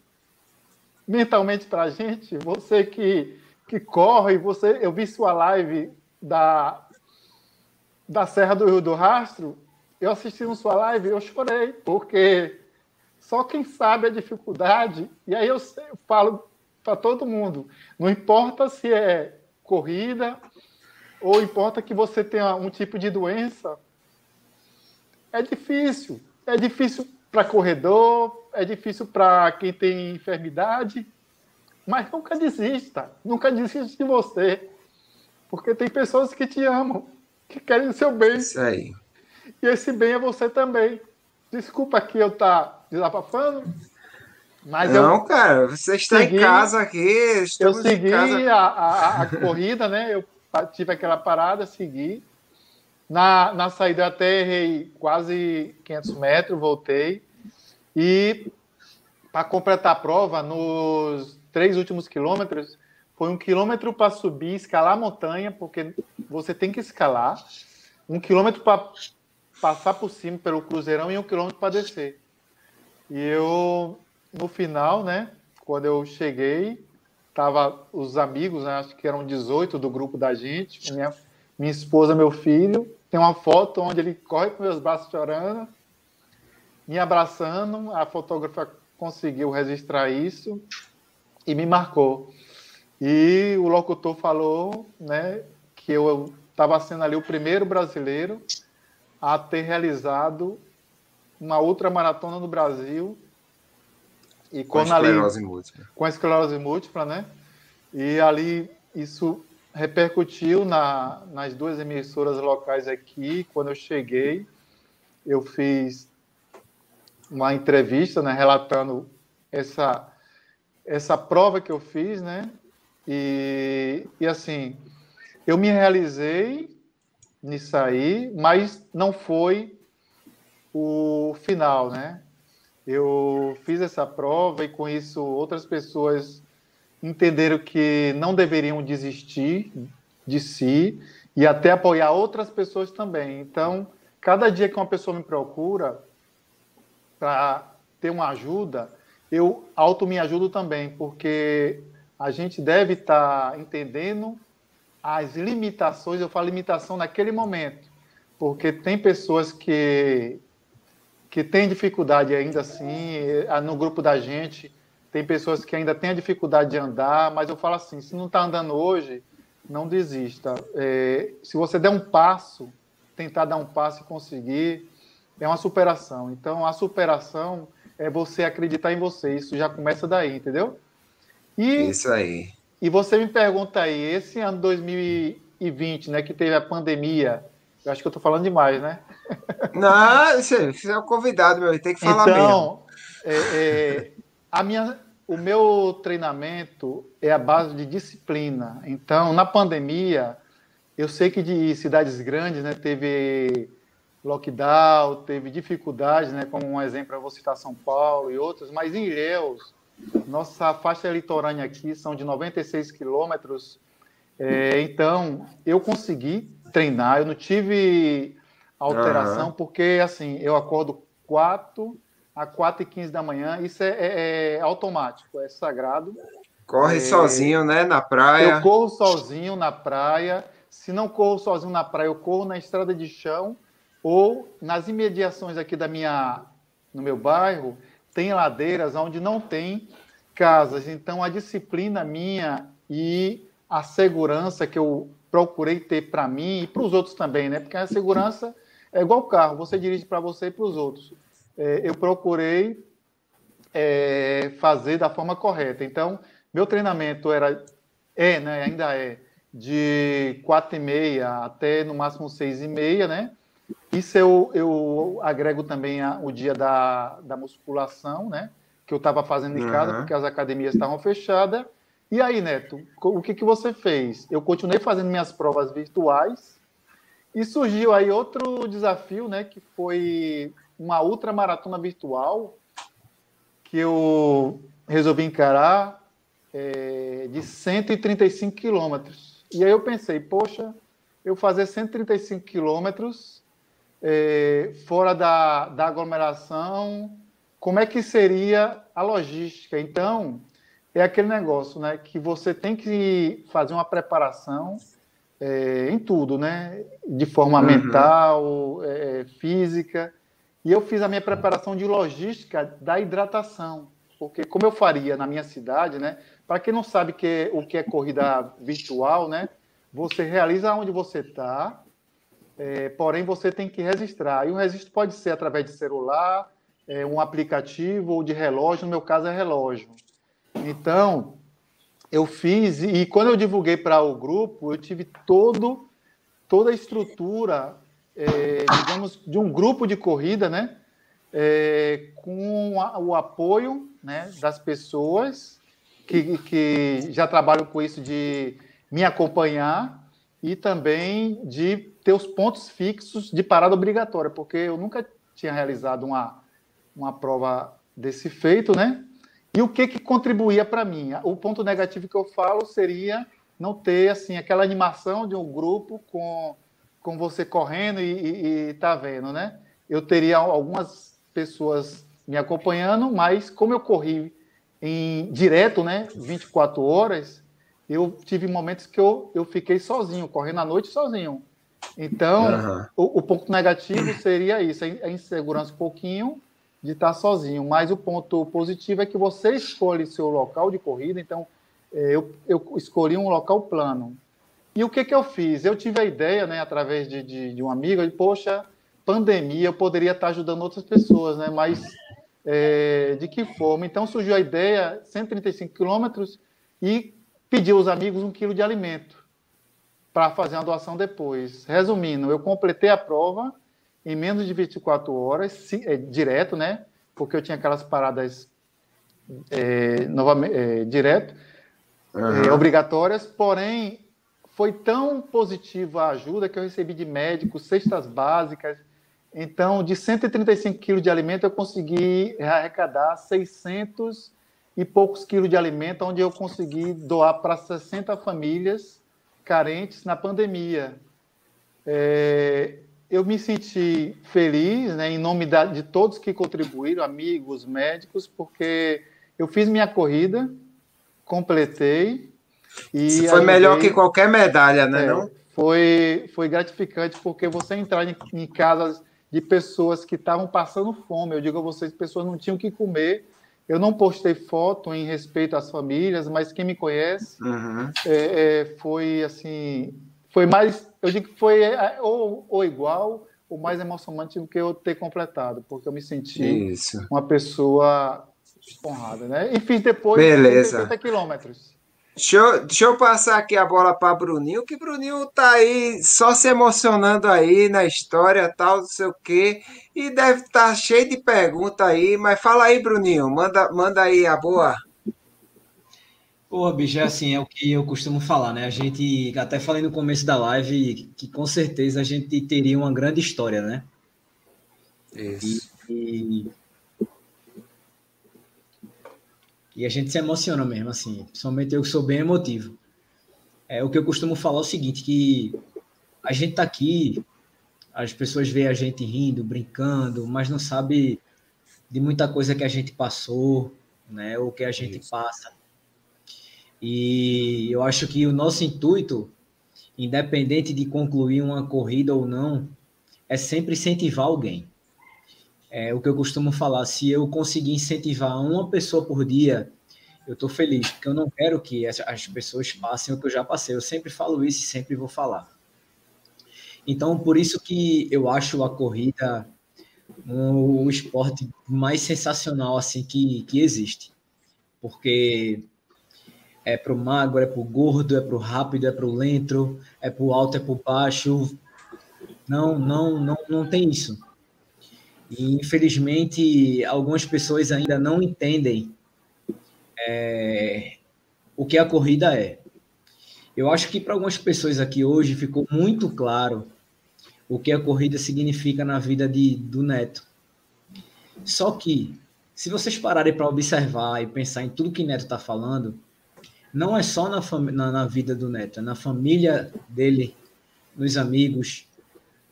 mentalmente para a gente? Você que, que corre, você, eu vi sua live da, da Serra do Rio do Rastro, eu assisti sua live e eu chorei, porque só quem sabe a dificuldade, e aí eu, eu falo para todo mundo, não importa se é corrida ou importa que você tenha um tipo de doença, é difícil. É difícil para corredor, é difícil para quem tem enfermidade, mas nunca desista, nunca desista de você, porque tem pessoas que te amam, que querem o seu bem. Isso aí. E esse bem é você também. Desculpa aqui eu tá desabafando, mas não, eu cara, você está segui, em casa aqui. Eu segui a, a, a, corrida, né? Eu tive aquela parada, segui. Na, na saída até errei quase 500 metros, voltei. E para completar a prova, nos três últimos quilômetros, foi um quilômetro para subir, escalar a montanha, porque você tem que escalar. Um quilômetro para passar por cima pelo Cruzeirão e um quilômetro para descer. E eu, no final, né, quando eu cheguei, tava os amigos, né, acho que eram 18 do grupo da gente, minha, minha esposa, meu filho. Tem uma foto onde ele corre com meus braços chorando, me abraçando. A fotógrafa conseguiu registrar isso e me marcou. E o locutor falou, né, que eu estava sendo ali o primeiro brasileiro a ter realizado uma outra maratona no Brasil e com a esclerose ali, múltipla. Com a esclerose múltipla, né? E ali isso repercutiu na, nas duas emissoras locais aqui. Quando eu cheguei, eu fiz uma entrevista, né, relatando essa essa prova que eu fiz, né? E, e assim, eu me realizei nisso aí, mas não foi o final, né? Eu fiz essa prova e com isso outras pessoas entenderam que não deveriam desistir de si e até apoiar outras pessoas também. Então, cada dia que uma pessoa me procura para ter uma ajuda, eu auto me ajudo também, porque a gente deve estar tá entendendo as limitações, eu falo limitação naquele momento, porque tem pessoas que, que têm dificuldade ainda assim, no grupo da gente, tem pessoas que ainda têm a dificuldade de andar, mas eu falo assim: se não está andando hoje, não desista. É, se você der um passo, tentar dar um passo e conseguir, é uma superação. Então, a superação é você acreditar em você. Isso já começa daí, entendeu? E, Isso aí. E você me pergunta aí, esse ano 2020, né, que teve a pandemia, eu acho que eu estou falando demais, né? Não, você é um convidado, meu, tem que falar então, mesmo. É, é, a minha, o meu treinamento é a base de disciplina. Então, na pandemia, eu sei que de cidades grandes, né, teve lockdown, teve dificuldades, né, como um exemplo, eu vou citar São Paulo e outros, mas em Ilhéus, nossa faixa litorânea aqui são de 96 quilômetros, é, então eu consegui treinar, eu não tive alteração, uhum. porque assim, eu acordo 4 a 4 e 15 da manhã, isso é, é, é automático, é sagrado. Corre é, sozinho, né, na praia? Eu corro sozinho na praia, se não corro sozinho na praia, eu corro na estrada de chão, ou nas imediações aqui da minha, no meu bairro, tem ladeiras onde não tem casas. Então, a disciplina minha e a segurança que eu procurei ter para mim e para os outros também, né? Porque a segurança é igual carro, você dirige para você e para os outros. É, eu procurei é, fazer da forma correta. Então, meu treinamento era, é, né? Ainda é de quatro e meia até no máximo seis e meia, né? Isso eu, eu agrego também a, o dia da, da musculação, né? Que eu estava fazendo em casa, uhum. porque as academias estavam fechadas. E aí, Neto, o que, que você fez? Eu continuei fazendo minhas provas virtuais e surgiu aí outro desafio, né? Que foi uma ultramaratona virtual que eu resolvi encarar é, de 135 quilômetros. E aí eu pensei, poxa, eu fazer 135 quilômetros é, fora da, da aglomeração, como é que seria a logística? Então, é aquele negócio, né, que você tem que fazer uma preparação é, em tudo, né, de forma uhum. mental, é, física. E eu fiz a minha preparação de logística da hidratação, porque como eu faria na minha cidade, né, para quem não sabe que, o que é corrida virtual, né, você realiza onde você está, é, porém você tem que registrar. E o registro pode ser através de celular, é, um aplicativo ou de relógio, no meu caso é relógio. Então, eu fiz, e quando eu divulguei para o grupo, eu tive todo, toda a estrutura, é, digamos, de um grupo de corrida, né? É, com o apoio né, das pessoas que, que já trabalham com isso de me acompanhar e também de ter os pontos fixos de parada obrigatória, porque eu nunca tinha realizado uma, uma prova desse feito, né? E o que que contribuía para mim? O ponto negativo que eu falo seria não ter assim aquela animação de um grupo com, com você correndo e, e, e tá vendo, né? Eu teria algumas pessoas me acompanhando, mas como eu corri em direto, né, 24 horas, eu tive momentos que eu, eu fiquei sozinho, correndo à noite sozinho. Então, uhum. o, o, ponto negativo seria isso, a insegurança um pouquinho de estar sozinho. Mas o ponto positivo é que você escolhe seu local de corrida. Então, é, eu, eu escolhi um local plano. E o que, que eu fiz? Eu tive a ideia, né, através de, de, de um amigo, de, poxa, pandemia, eu poderia estar ajudando outras pessoas, né? Mas é, de que forma? Então surgiu a ideia, 135 quilômetros, e pedi aos amigos um quilo de alimento para fazer uma doação depois. Resumindo, eu completei a prova em menos de 24 horas, se, é, direto, né? Porque eu tinha aquelas paradas é, novamente, é, direto, uhum. obrigatórias, porém foi tão positiva a ajuda que eu recebi de médicos, cestas básicas. Então, de 135 quilos de alimento, eu consegui arrecadar 600 e poucos quilos de alimento, onde eu consegui doar para 60 famílias carentes na pandemia. É, eu me senti feliz, né, em nome da, de todos que contribuíram, amigos, médicos, porque eu fiz minha corrida, completei. E foi melhor que qualquer medalha, né? É, não? Foi, foi gratificante, porque você entrar em, em casas de pessoas que estavam passando fome, eu digo a vocês, pessoas não tinham o que comer, Eu não postei foto em respeito às famílias, mas quem me conhece uhum. é, é, foi assim, foi mais, eu digo que foi é, ou, ou igual ou mais emocionante do que eu ter completado, porque eu me senti Isso. uma pessoa honrada, né? E fiz depois Beleza. 50 quilômetros. Deixa eu, deixa eu passar aqui a bola para Bruninho, que Bruninho tá aí só se emocionando aí na história, tal, não sei o quê, e deve estar tá cheio de pergunta aí, mas fala aí, Bruninho, manda, manda aí a boa. Pô, bicho, é assim, é o que eu costumo falar, né? A gente, até falei no começo da live, que com certeza a gente teria uma grande história, né? Isso. E, e E a gente se emociona mesmo, assim. Principalmente eu que sou bem emotivo. É o que eu costumo falar é o seguinte, que a gente tá aqui, as pessoas veem a gente rindo, brincando, mas não sabe de muita coisa que a gente passou, né? Ou que a gente Isso. passa. E eu acho que o nosso intuito, independente de concluir uma corrida ou não, é sempre incentivar alguém. É o que eu costumo falar, se eu conseguir incentivar uma pessoa por dia, eu estou feliz, porque eu não quero que as pessoas passem o que eu já passei. Eu sempre falo isso e sempre vou falar. Então, por isso que eu acho a corrida o esporte mais sensacional assim que, que existe. Porque é pro magro, é pro gordo, é pro rápido, é pro lento, é pro alto, é pro baixo. Não, não, não, não tem isso. E, infelizmente, algumas pessoas ainda não entendem é, o que a corrida é. Eu acho que para algumas pessoas aqui hoje ficou muito claro o que a corrida significa na vida de, do Neto. Só que, se vocês pararem para observar e pensar em tudo que Neto está falando, não é só na, na, na, vida do Neto, é na família dele, nos amigos,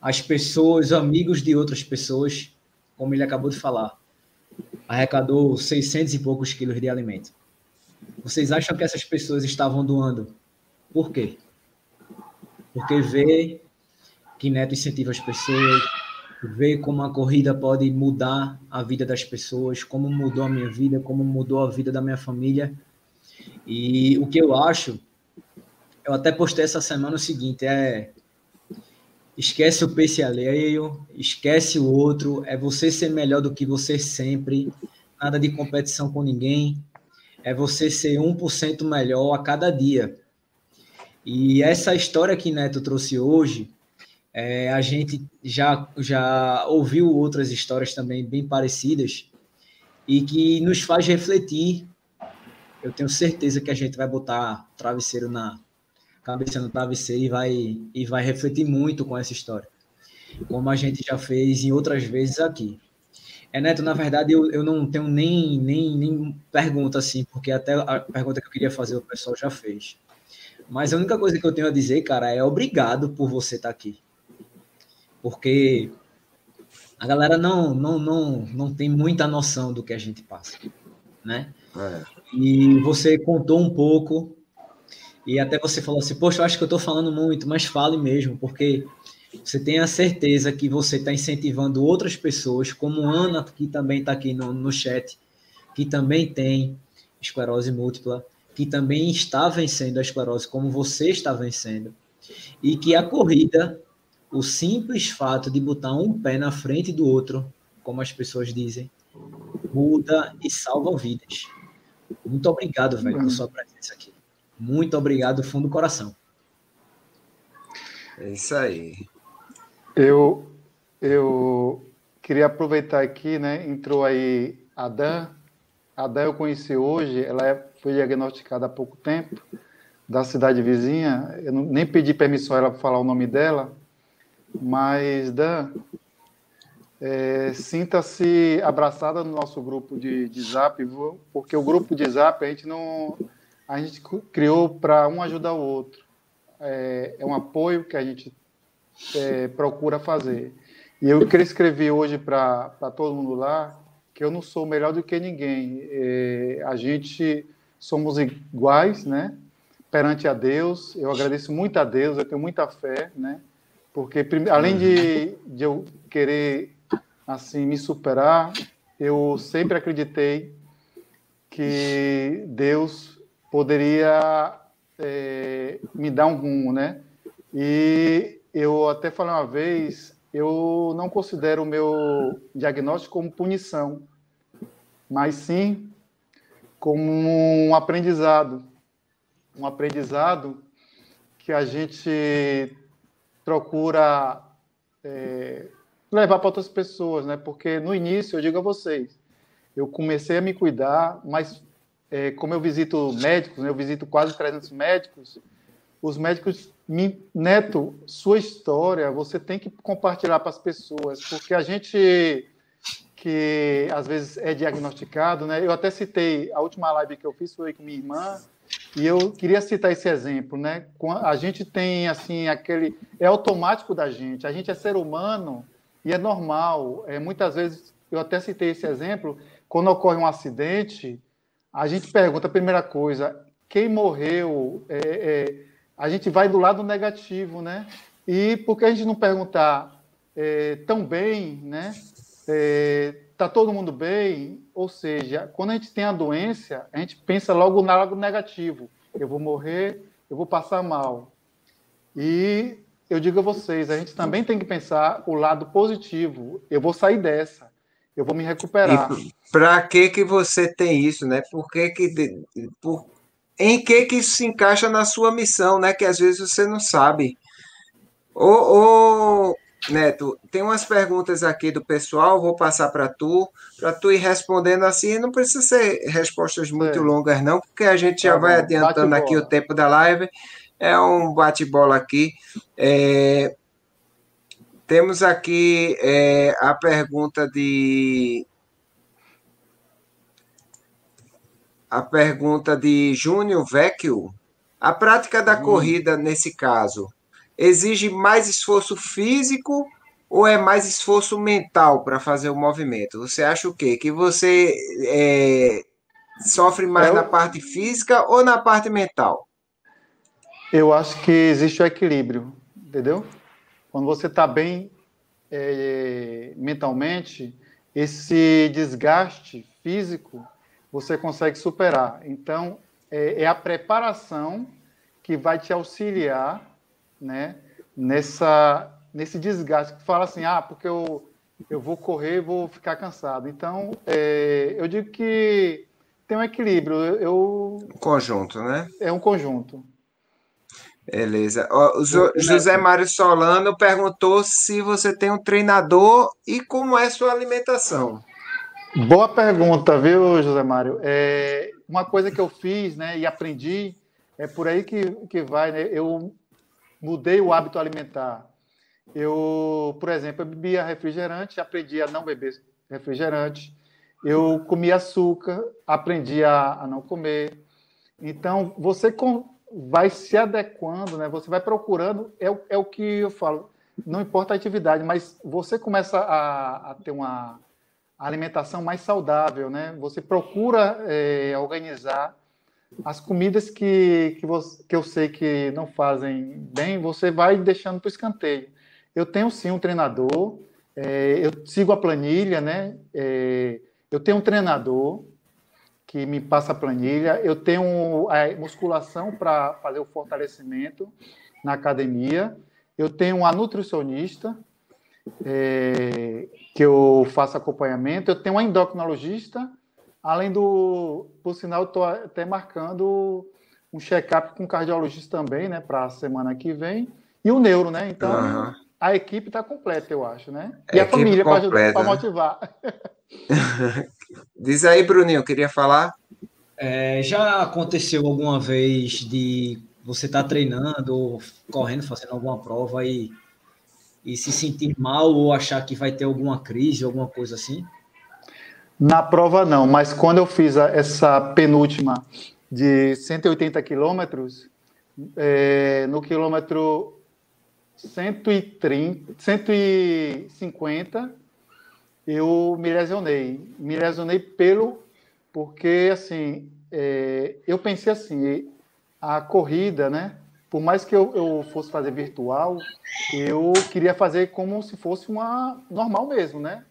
as pessoas, amigos de outras pessoas como ele acabou de falar, arrecadou 600 e poucos quilos de alimento. Vocês acham que essas pessoas estavam doando? Por quê? Porque vê que Neto incentiva as pessoas, vê como a corrida pode mudar a vida das pessoas, como mudou a minha vida, como mudou a vida da minha família. E o que eu acho, eu até postei essa semana o seguinte, é Esquece o pace alheio, esquece o outro, é você ser melhor do que você sempre, nada de competição com ninguém, é você ser 1% melhor a cada dia. E essa história que Neto trouxe hoje, é, a gente já, já ouviu outras histórias também bem parecidas e que nos faz refletir. Eu tenho certeza que a gente vai botar travesseiro na, cabeça no travesseiro e vai, e vai refletir muito com essa história, como a gente já fez em outras vezes aqui. É, Neto, na verdade, eu, eu não tenho nem, nem, nem pergunta assim, porque até a pergunta que eu queria fazer o pessoal já fez. Mas a única coisa que eu tenho a dizer, cara, é obrigado por você estar aqui. Porque a galera não, não, não, não tem muita noção do que a gente passa, né? É. E você contou um pouco e até você falou assim, poxa, eu acho que eu estou falando muito, mas fale mesmo, porque você tem a certeza que você está incentivando outras pessoas, como Ana, que também está aqui no, no chat, que também tem esclerose múltipla, que também está vencendo a esclerose, como você está vencendo. E que a corrida, o simples fato de botar um pé na frente do outro, como as pessoas dizem, muda e salva vidas. Muito obrigado, velho, por sua presença aqui. Muito obrigado do fundo do coração. É isso aí. Eu, eu queria aproveitar aqui, né? Entrou aí a Dan. A Dan eu conheci hoje, ela é, foi diagnosticada há pouco tempo, da cidade vizinha. Eu não, nem pedi permissão a ela para falar o nome dela, mas Dan, é, sinta-se abraçada no nosso grupo de, de Zap, porque o grupo de Zap a gente não a gente criou para um ajudar o outro. É, é, um apoio que a gente é, procura fazer. E eu queria escrever hoje para todo mundo lá que eu não sou melhor do que ninguém. É, a gente somos iguais, né? Perante a Deus. Eu agradeço muito a Deus, eu tenho muita fé, né? Porque além de, de eu querer assim me superar, eu sempre acreditei que Deus poderia é, me dar um rumo, né? E eu até falei uma vez, eu não considero o meu diagnóstico como punição, mas sim como um aprendizado. Um aprendizado que a gente procura é, levar para outras pessoas, né? Porque no início, eu digo a vocês, eu comecei a me cuidar, mas é, como eu visito médicos, né, eu visito quase 300 médicos, os médicos me, Neto, sua história você tem que compartilhar para as pessoas, porque a gente que às vezes é diagnosticado, né? Eu até citei a última live que eu fiz foi com minha irmã e eu queria citar esse exemplo, né? A gente tem assim aquele é automático da gente, a gente é ser humano e é normal. É, muitas vezes eu até citei esse exemplo quando ocorre um acidente, a gente pergunta a primeira coisa, quem morreu? É, é, a gente vai do lado negativo, né? E por que a gente não perguntar é, tão bem, né? É, todo mundo bem? Ou seja, quando a gente tem a doença, a gente pensa logo no lado negativo. Eu vou morrer, eu vou passar mal. E eu digo a vocês, a gente também tem que pensar o lado positivo. Eu vou sair dessa, eu vou me recuperar. Para que que você tem isso, né? Por que que por, em que que isso se encaixa na sua missão, né? Que às vezes você não sabe. Ô, ô Neto, tem umas perguntas aqui do pessoal, vou passar para tu, para tu ir respondendo assim, não precisa ser respostas muito é. longas não, porque a gente já tá vai adiantando aqui o tempo da live, é um bate-bola aqui. É, temos aqui é, a pergunta de a pergunta de Júnior Vecchio. A prática da hum. corrida, nesse caso, exige mais esforço físico ou é mais esforço mental para fazer o movimento? Você acha o quê? Que você é, sofre mais Eu... na parte física ou na parte mental? Eu acho que existe o equilíbrio, entendeu? Quando você está bem é, mentalmente, esse desgaste físico você consegue superar. Então, é, é a preparação que vai te auxiliar né, nessa, nesse desgaste. Que fala assim, ah, porque eu, eu vou correr vou ficar cansado. Então, é, eu digo que tem um equilíbrio. Eu, um conjunto, né? É um conjunto. Beleza. O José Mário Solano perguntou se você tem um treinador e como é sua alimentação. Boa pergunta, viu, José Mário? É, uma coisa que eu fiz né, e aprendi, é por aí que, que vai, né? Eu mudei o hábito alimentar. Eu, por exemplo, eu bebia refrigerante, aprendi a não beber refrigerante. Eu comia açúcar, aprendi a, a não comer. Então, você com, vai se adequando, né? Você vai procurando, é, é o que eu falo, não importa a atividade, mas você começa a, a ter uma alimentação mais saudável, né? Você procura é, organizar as comidas que, que, você, que eu sei que não fazem bem, você vai deixando para o escanteio. Eu tenho sim um treinador, é, eu sigo a planilha, né? É, eu tenho um treinador que me passa a planilha, eu tenho a musculação para fazer o fortalecimento na academia, eu tenho a nutricionista, é, que eu faço acompanhamento. Eu tenho uma endocrinologista, além do, por sinal, estou até marcando um check-up com cardiologista também, né, para a semana que vem, e o neuro, né? Então, uhum. a equipe está completa, eu acho, né? E a, a família para né? motivar. <laughs> Diz aí, Bruninho, queria falar? É, já aconteceu alguma vez de você estar tá treinando, correndo, fazendo alguma prova e e se sentir mal ou achar que vai ter alguma crise, alguma coisa assim? Na prova não, mas quando eu fiz a, essa penúltima de 180 quilômetros, é, no quilômetro 130, 150, eu me lesionei. Me lesionei pelo porque assim, é, eu pensei assim, a corrida, né? por mais que eu, eu, fosse fazer virtual, eu queria fazer como se fosse uma normal mesmo, né?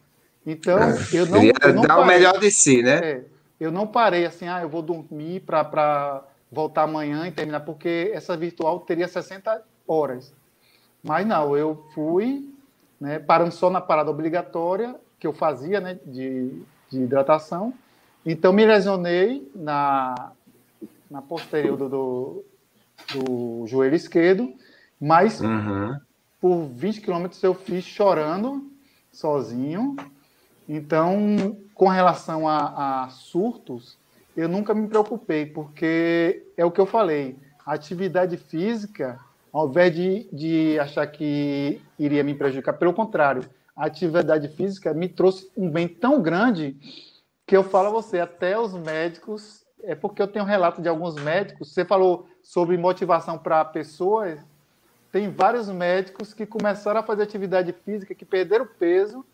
Então, eu não. Eu não dar parei. o melhor de si, né? É, eu não parei assim, ah, eu vou dormir para voltar amanhã e terminar, porque essa virtual teria 60 horas. Mas não, eu fui, né, parando só na parada obrigatória que eu fazia, né, de, de hidratação. Então, me lesionei na, na posterior do, do, do joelho esquerdo, mas uhum. por 20 quilômetros eu fiz chorando, sozinho. Então, com relação a, a surtos, eu nunca me preocupei, porque é o que eu falei, a atividade física ao invés de, de achar que iria me prejudicar, pelo contrário, a atividade física me trouxe um bem tão grande que eu falo a você, até os médicos, é porque eu tenho um relato de alguns médicos, você falou sobre motivação para pessoas, tem vários médicos que começaram a fazer atividade física, que perderam peso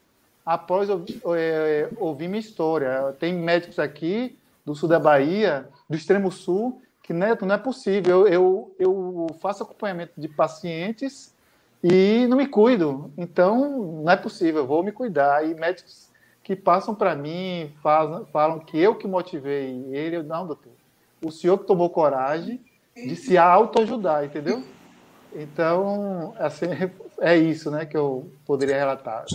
após ouvir, é, ouvir minha história. Tem médicos aqui do sul da Bahia, do extremo sul, que Neto, não é possível. Eu, eu, eu faço acompanhamento de pacientes e não me cuido. Então, não é possível, vou me cuidar. E médicos que passam para mim, falam, falam que eu que motivei ele. Eu, não, doutor, o senhor que tomou coragem de se autoajudar, entendeu? Então, assim, <laughs> é isso né, que eu poderia relatar.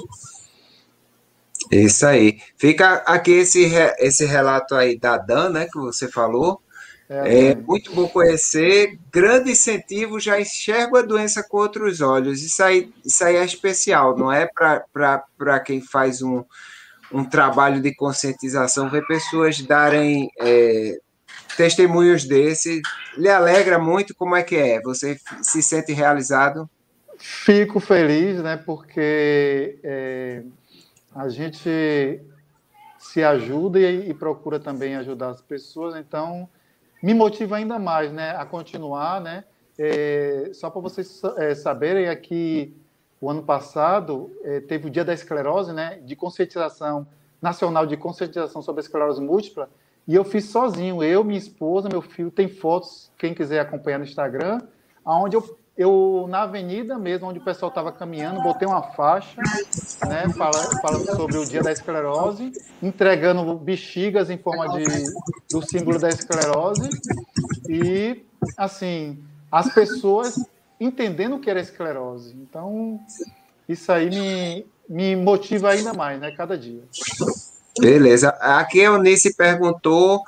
Isso aí. Fica aqui esse, esse relato aí da Dan, né, que você falou. É, é, muito bom conhecer. Grande incentivo, já enxergo a doença com outros olhos. Isso aí, isso aí é especial, não é para quem faz um, um trabalho de conscientização, ver pessoas darem é, testemunhos desse. Lhe alegra muito? Como é que é? Você se sente realizado? Fico feliz, né? Porque é, a gente se ajuda e, e procura também ajudar as pessoas, então me motiva ainda mais, né, a continuar, né? É, só para vocês é, saberem, aqui o ano passado é, teve o Dia da Esclerose, né, de conscientização nacional de conscientização sobre a esclerose múltipla, e eu fiz sozinho, eu, minha esposa, meu filho, tem fotos, quem quiser acompanhar no Instagram, aonde eu eu na avenida mesmo, onde o pessoal estava caminhando, botei uma faixa, né, falando, sobre o dia da esclerose, entregando bexigas em forma de, do símbolo da esclerose, e, assim, as pessoas entendendo o que era esclerose. Então, isso aí me, me motiva ainda mais, né, cada dia. Beleza. Aqui a Eunice perguntou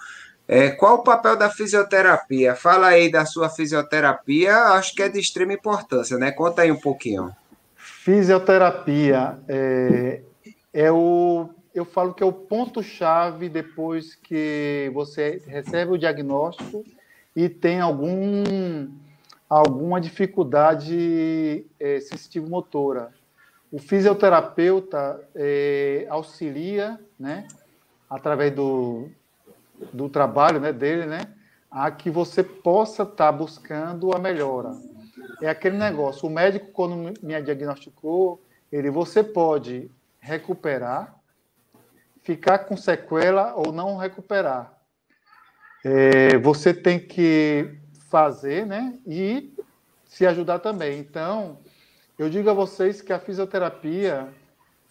é, qual o papel da fisioterapia? Fala aí da sua fisioterapia, acho que é de extrema importância, né? Conta aí um pouquinho. Fisioterapia é, é o, eu falo que é o ponto-chave depois que você recebe o diagnóstico e tem algum, alguma dificuldade é, sensitivo-motora. O fisioterapeuta é, auxilia, né, através do, do trabalho né, dele, né, a que você possa estar tá buscando a melhora. É aquele negócio. O médico, quando me diagnosticou, ele você pode recuperar, ficar com sequela ou não recuperar. É, você tem que fazer, né, e se ajudar também. Então, eu digo a vocês que a fisioterapia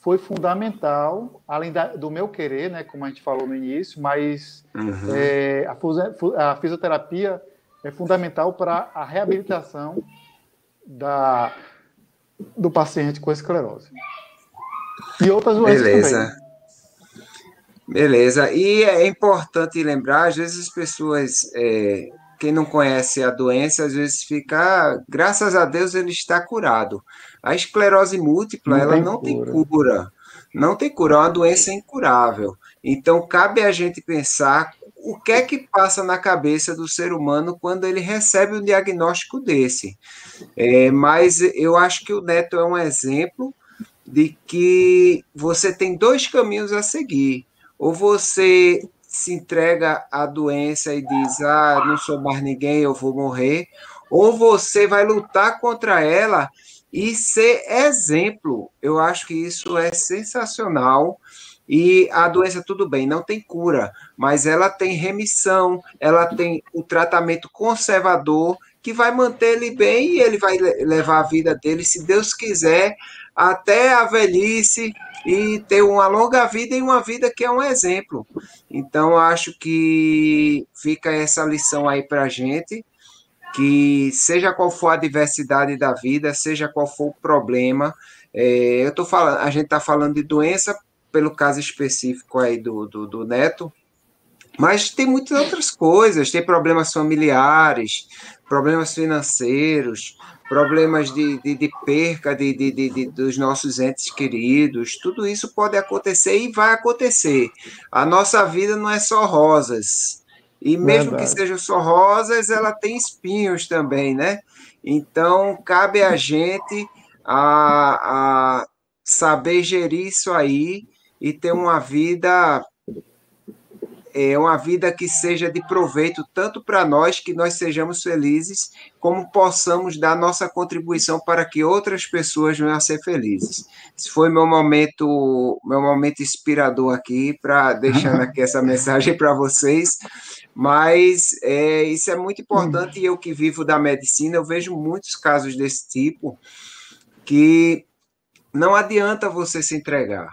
foi fundamental, além da, do meu querer, né, como a gente falou no início, mas uhum. é, a, a, fisioterapia é fundamental para a reabilitação da, do paciente com esclerose. E outras doenças Beleza. também. Beleza. E é importante lembrar, às vezes as pessoas, é, quem não conhece a doença, às vezes fica, ah, graças a Deus ele está curado. A esclerose múltipla, não ela tem não cura. tem cura. Não tem cura, é uma doença incurável. Então, cabe a gente pensar o que é que passa na cabeça do ser humano quando ele recebe um diagnóstico desse. É, mas eu acho que o Neto é um exemplo de que você tem dois caminhos a seguir. Ou você se entrega à doença e diz: Ah, não sou mais ninguém, eu vou morrer. Ou você vai lutar contra ela e ser exemplo. Eu acho que isso é sensacional. E a doença, tudo bem, não tem cura, mas ela tem remissão, ela tem o tratamento conservador que vai manter ele bem e ele vai levar a vida dele, se Deus quiser, até a velhice e ter uma longa vida e uma vida que é um exemplo. Então, acho que fica essa lição aí para a gente, que seja qual for a diversidade da vida, seja qual for o problema, é, eu tô falando, a gente está falando de doença pelo caso específico aí do, do, do Neto, mas tem muitas outras coisas, tem problemas familiares, problemas financeiros, problemas de, de, de perca de, de, de, dos nossos entes queridos, tudo isso pode acontecer e vai acontecer. A nossa vida não é só rosas. E mesmo Verdade. que sejam só rosas, ela tem espinhos também, né? Então, cabe a gente a, a saber gerir isso aí e ter uma vida é uma vida que seja de proveito tanto para nós, que nós sejamos felizes, como possamos dar nossa contribuição para que outras pessoas venham a ser felizes. Esse foi meu momento, meu momento inspirador aqui, para deixando <laughs> aqui essa mensagem para vocês. Mas é, isso é muito importante e eu que vivo da medicina, eu vejo muitos casos desse tipo que não adianta você se entregar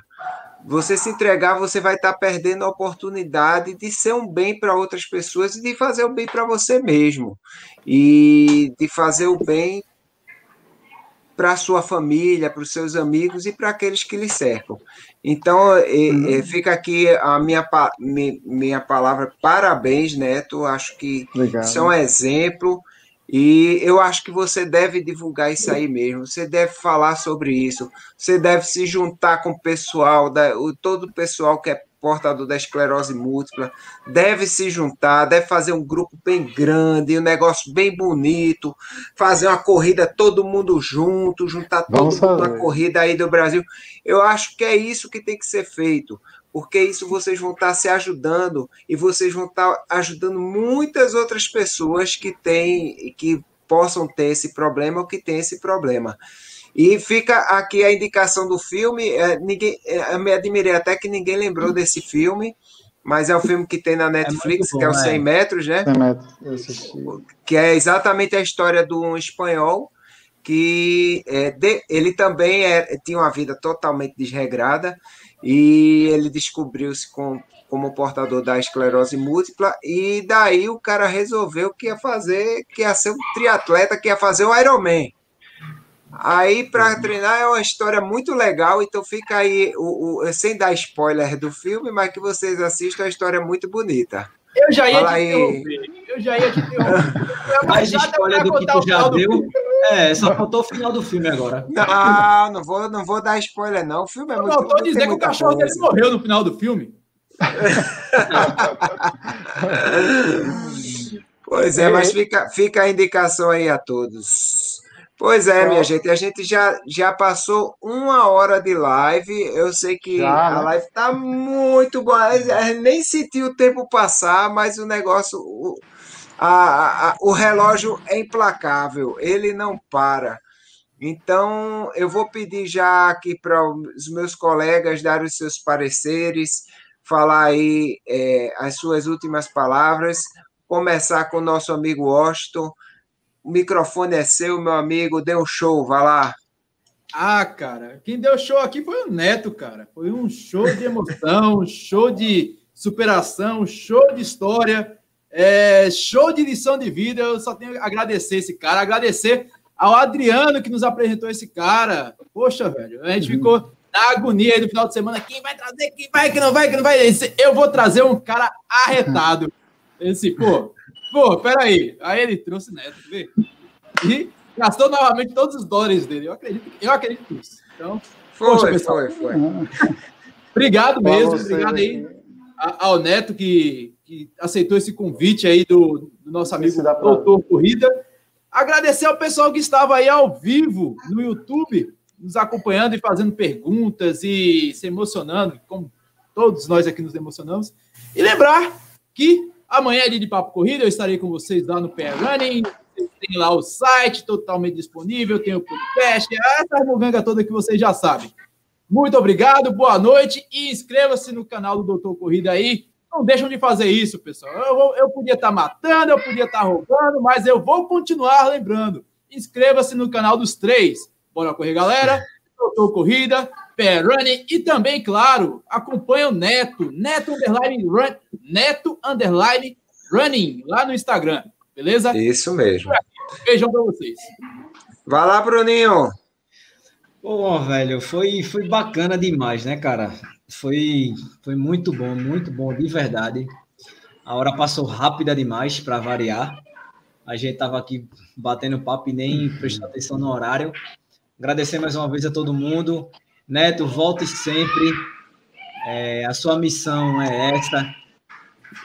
você se entregar, você vai estar perdendo a oportunidade de ser um bem para outras pessoas e de fazer o bem para você mesmo. E de fazer o bem para a sua família, para os seus amigos e para aqueles que lhe cercam. Então, uhum. fica aqui a minha, minha palavra parabéns, Neto. Acho que Legal. isso é um exemplo e eu acho que você deve divulgar isso aí mesmo, você deve falar sobre isso, você deve se juntar com o pessoal, da, o, todo o pessoal que é portador da esclerose múltipla, deve se juntar, deve fazer um grupo bem grande, um negócio bem bonito, fazer uma corrida todo mundo junto, juntar todo Vamos mundo na corrida aí do Brasil. Eu acho que é isso que tem que ser feito porque isso vocês vão estar se ajudando e vocês vão estar ajudando muitas outras pessoas que têm, que possam ter esse problema ou que têm esse problema. E fica aqui a indicação do filme. É, ninguém, é, eu me admirei até que ninguém lembrou desse filme, mas é um filme que tem na é Netflix, é bom, que é o 100 é. metros, né? 100 metros, que é exatamente a história de um espanhol que é, de, ele também é, tinha uma vida totalmente desregrada e ele descobriu-se com, como portador da esclerose múltipla, e daí o cara resolveu que ia fazer, que ia ser um triatleta, que ia fazer o Ironman. Aí, para uhum. treinar, é uma história muito legal, então fica aí, o, o, sem dar spoiler do filme, mas que vocês assistam, é uma história muito bonita. Eu já ia Fala te interromper. Eu já ia te interromper. <laughs> Mais spoiler do que tu já deu. É, só faltou o final do filme agora. Não, não vou, não vou dar spoiler, não. O filme é não, muito Não, tô dizendo que o cachorro coisa. dele morreu no final do filme. <laughs> pois é, mas fica, fica a indicação aí a todos. Pois é, minha gente, a gente já, já passou uma hora de live. Eu sei que já, a né? live tá muito boa. Gente nem sentiu o tempo passar, mas o negócio, o, a, a, o relógio é implacável, ele não para. Então, eu vou pedir já aqui para os meus colegas dar os seus pareceres, falar aí é, as suas últimas palavras, começar com o nosso amigo Washington. O microfone é seu, meu amigo, dê um show, vá lá. Ah, cara, quem deu show aqui foi o Neto, cara. Foi um show de emoção, um show de superação, um show de história. É, show de lição de vida. Eu só tenho a agradecer esse cara, agradecer ao Adriano que nos apresentou esse cara. Poxa, velho, a gente uhum. ficou na agonia aí do final de semana. Quem vai trazer? Quem vai? Que não vai? Que não vai? Eu vou trazer um cara arretado. <laughs> Esse, pô, pô, peraí. Aí ele trouxe Neto, vê? E gastou novamente todos os dólares dele. Eu acredito, eu acredito nisso. Então, foi, poxa, pessoal. Foi, foi. <laughs> Obrigado mesmo, obrigado aí ao Neto que, que aceitou esse convite aí do, do nosso amigo Doutor Corrida. Agradecer ao pessoal que estava aí ao vivo no YouTube, nos acompanhando e fazendo perguntas e se emocionando, como todos nós aqui nos emocionamos. E lembrar que amanhã é dia de Papo Corrida, eu estarei com vocês lá no PR Running. Tem lá o site totalmente disponível, tem o podcast, essa movimenta toda que vocês já sabem. Muito obrigado, boa noite e inscreva-se no canal do Doutor Corrida aí. não deixam de fazer isso, pessoal. Eu, eu podia estar matando, eu podia estar roubando, mas eu vou continuar lembrando. Inscreva-se no canal dos três. Bora correr, galera. Doutor Corrida, Pé Running e também, claro, acompanha o Neto, Neto Underline Run, Neto Underline Running, lá no Instagram, beleza? Isso mesmo. Beijão pra vocês. Vai lá, Bruninho. Pô, velho, foi, foi bacana demais, né, cara? Foi, foi muito bom, muito bom, de verdade. A hora passou rápida demais para variar. A gente tava aqui batendo papo e nem prestou atenção no horário. Agradecer mais uma vez a todo mundo. Neto, volte sempre. É, a sua missão é essa,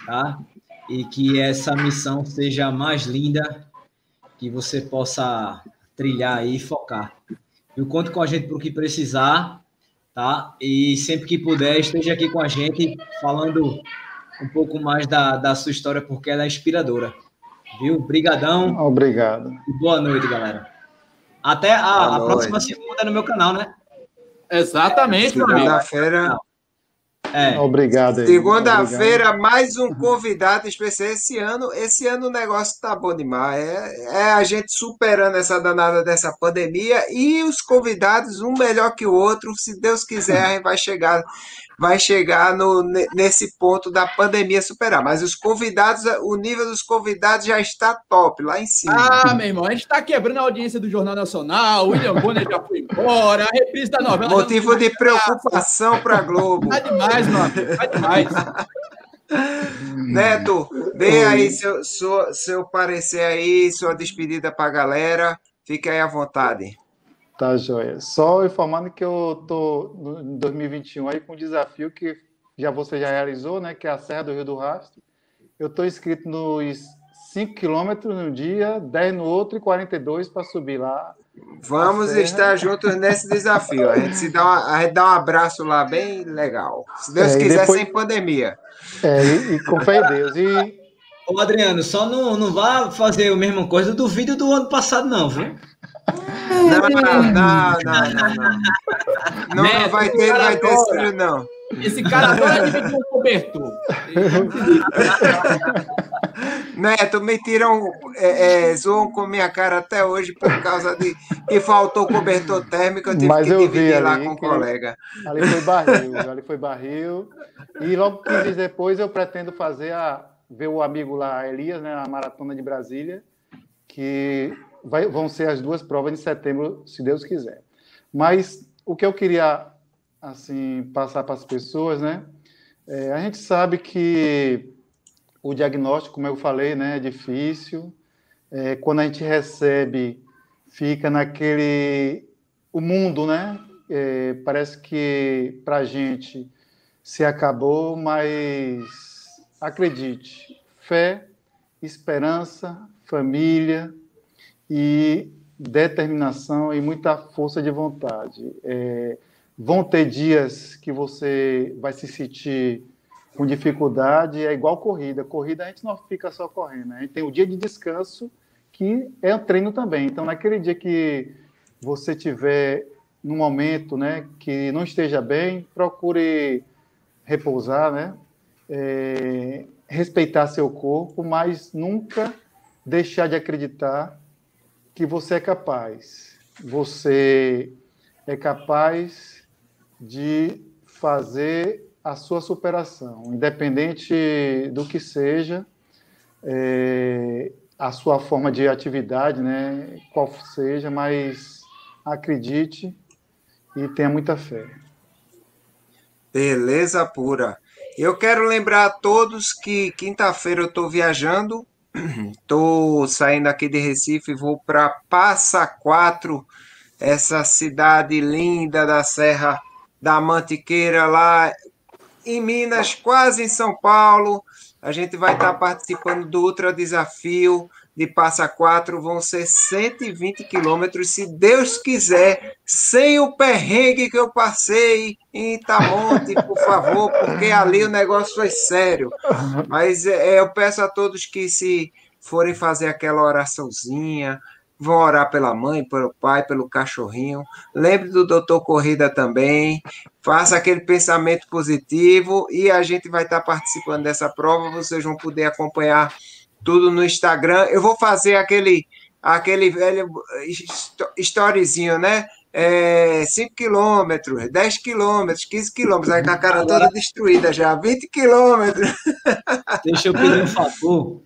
tá? E que essa missão seja mais linda, que você possa trilhar aí e focar. Eu conto com a gente para o que precisar, tá? E sempre que puder, esteja aqui com a gente, falando um pouco mais da, da sua história, porque ela é inspiradora. Viu? Obrigadão. Obrigado. E boa noite, galera. Até a, a próxima segunda no meu canal, né? Exatamente, Segunda-feira. É. Obrigado. Segunda-feira, mais um convidado especial. Esse ano, esse ano o negócio tá bom demais. É, é, a gente superando essa danada dessa pandemia e os convidados, um melhor que o outro. Se Deus quiser, a gente vai chegar vai chegar no, nesse ponto da pandemia superar. Mas os convidados, o nível dos convidados já está top, lá em cima. Ah, meu irmão, a gente está quebrando a audiência do Jornal Nacional, o William Bonner já foi embora, a reprise da novela. Motivo de preocupação para a Globo. Vai demais, mano, vai demais. <laughs> Neto, dê aí seu, seu, seu parecer aí, sua despedida para a galera. Fique aí à vontade. Tá, joia. Só informando que eu tô em 2021 aí com um desafio que já você já realizou, né? Que é a Serra do Rio do Rastro. Eu estou inscrito nos 5 quilômetros no dia, 10 no outro e 42 para subir lá. Vamos estar juntos nesse desafio. A gente, se dá uma, a gente dá um abraço lá bem legal. Se Deus é, quiser, depois... sem pandemia. É, e, e com fé em Deus. E... Ô, Adriano, só não, não vá fazer a mesma coisa do vídeo do ano passado, não, viu? <laughs> Não, não, não, não, não. Não, Neto, vai ter, vai ter filho, não. Esse cara adora dividir um cobertor. Neto, me tiram, é, é, zoam com minha cara até hoje por causa de que faltou cobertor térmico, eu tive Mas que eu dividir vi lá com o um colega. Ali foi barril, ali foi barril. E logo 15 dias depois eu pretendo fazer a ver o amigo lá, Elias, né, a maratona de Brasília, que vai, vão ser as duas provas de setembro, se Deus quiser. Mas o que eu queria assim passar para as pessoas, né? É, a gente sabe que o diagnóstico, como eu falei, né, é difícil. É, quando a gente recebe, fica naquele o mundo, né? É, parece que para a gente se acabou, mas acredite, fé, esperança, família, e determinação e muita força de vontade. É, vão ter dias que você vai se sentir com dificuldade, é igual corrida. Corrida a gente não fica só correndo, né? a gente tem o dia de descanso, que é um treino também. Então, naquele dia que você tiver num momento né, que não esteja bem, procure repousar, né? É, respeitar seu corpo, mas nunca deixar de acreditar que você é capaz. Você é capaz de fazer a sua superação, independente do que seja é, a sua forma de atividade, né, qual seja, mas acredite e tenha muita fé. Beleza pura. Eu quero lembrar a todos que quinta-feira eu estou viajando <clears throat> Estou saindo aqui de Recife, vou para Passa Quatro, essa cidade linda da Serra da Mantiqueira, lá em Minas, quase em São Paulo. A gente vai estar participando do Ultra Desafio de Passa Quatro vão ser 120 quilômetros, se Deus quiser, sem o perrengue que eu passei em Itamonte, por favor, porque ali o negócio foi sério. Mas é, eu peço a todos que se forem fazer aquela oraçãozinha, vão orar pela mãe, pelo pai, pelo cachorrinho. Lembre do doutor Corrida também. Faça aquele pensamento positivo e a gente vai estar participando dessa prova. Vocês vão poder acompanhar tudo no Instagram. Eu vou fazer aquele aquele velho storyzinho, né? É, 5 quilômetros, 10 quilômetros, 15 quilômetros, aí com a cara toda destruída já, 20 quilômetros. <laughs> Deixa eu pedir um favor.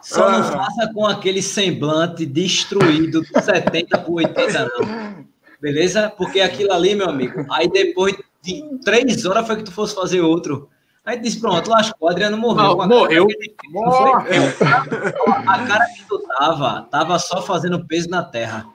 Só ah. não faça com aquele semblante destruído de 70 por 80, não. Beleza? Porque aquilo ali, meu amigo, aí depois de três horas foi que tu fosse fazer outro. Aí disse, pronto, lascou, o Adriano morreu. Não, morreu. Morreu. A cara que tu tava, tava só fazendo peso na terra.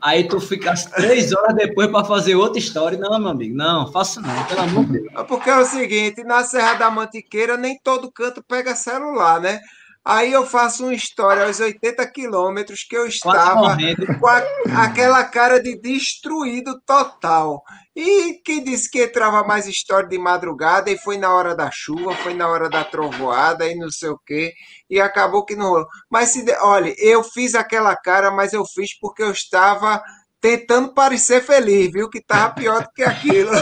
Aí tu ficasse três horas depois para fazer outra história. Não, meu amigo, não, faça não, pelo amor de Deus. Porque é o seguinte, na Serra da Mantiqueira nem todo canto pega celular, né? Aí eu faço uma história aos 80 quilômetros que eu estava com a, aquela cara de destruído total. E quem disse que entrava mais história de madrugada e foi na hora da chuva, foi na hora da trovoada e não sei o quê, e acabou que não rolou. Mas se, olha, eu fiz aquela cara, mas eu fiz porque eu estava tentando parecer feliz, viu? Que estava pior do que aquilo. <laughs>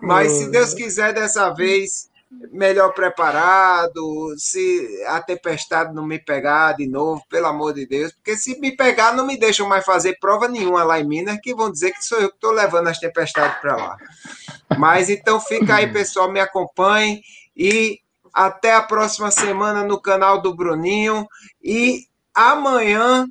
mas se Deus quiser dessa vez melhor preparado, se a tempestade não me pegar de novo, pelo amor de Deus, porque se me pegar, não me deixam mais fazer prova nenhuma lá em Minas, que vão dizer que sou eu que estou levando as tempestades para lá. Mas então fica aí, pessoal, me acompanhe e até a próxima semana no canal do Bruninho e amanhã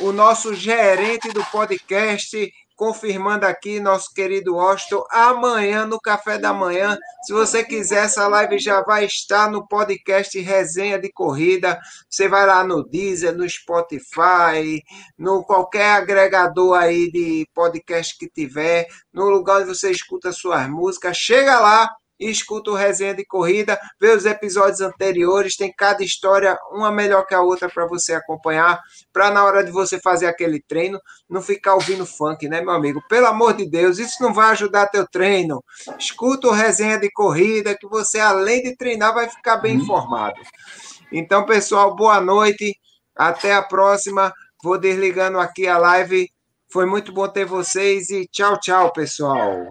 o nosso gerente do podcast confirmando aqui nosso querido Austin, amanhã no café da manhã. Se você quiser, essa live já vai estar no podcast Resenha de Corrida. Você vai lá no Deezer, no Spotify, no qualquer agregador aí de podcast que tiver, no lugar onde você escuta suas músicas. Chega lá escuta o resenha de corrida, vê os episódios anteriores, tem cada história, uma melhor que a outra para você acompanhar, para na hora de você fazer aquele treino, não ficar ouvindo funk, né, meu amigo? Pelo amor de Deus, isso não vai ajudar teu treino. Escuta o resenha de corrida, que você, além de treinar, vai ficar bem informado. Então, pessoal, boa noite, até a próxima. Vou desligando aqui a live. Foi muito bom ter vocês e tchau, tchau, pessoal.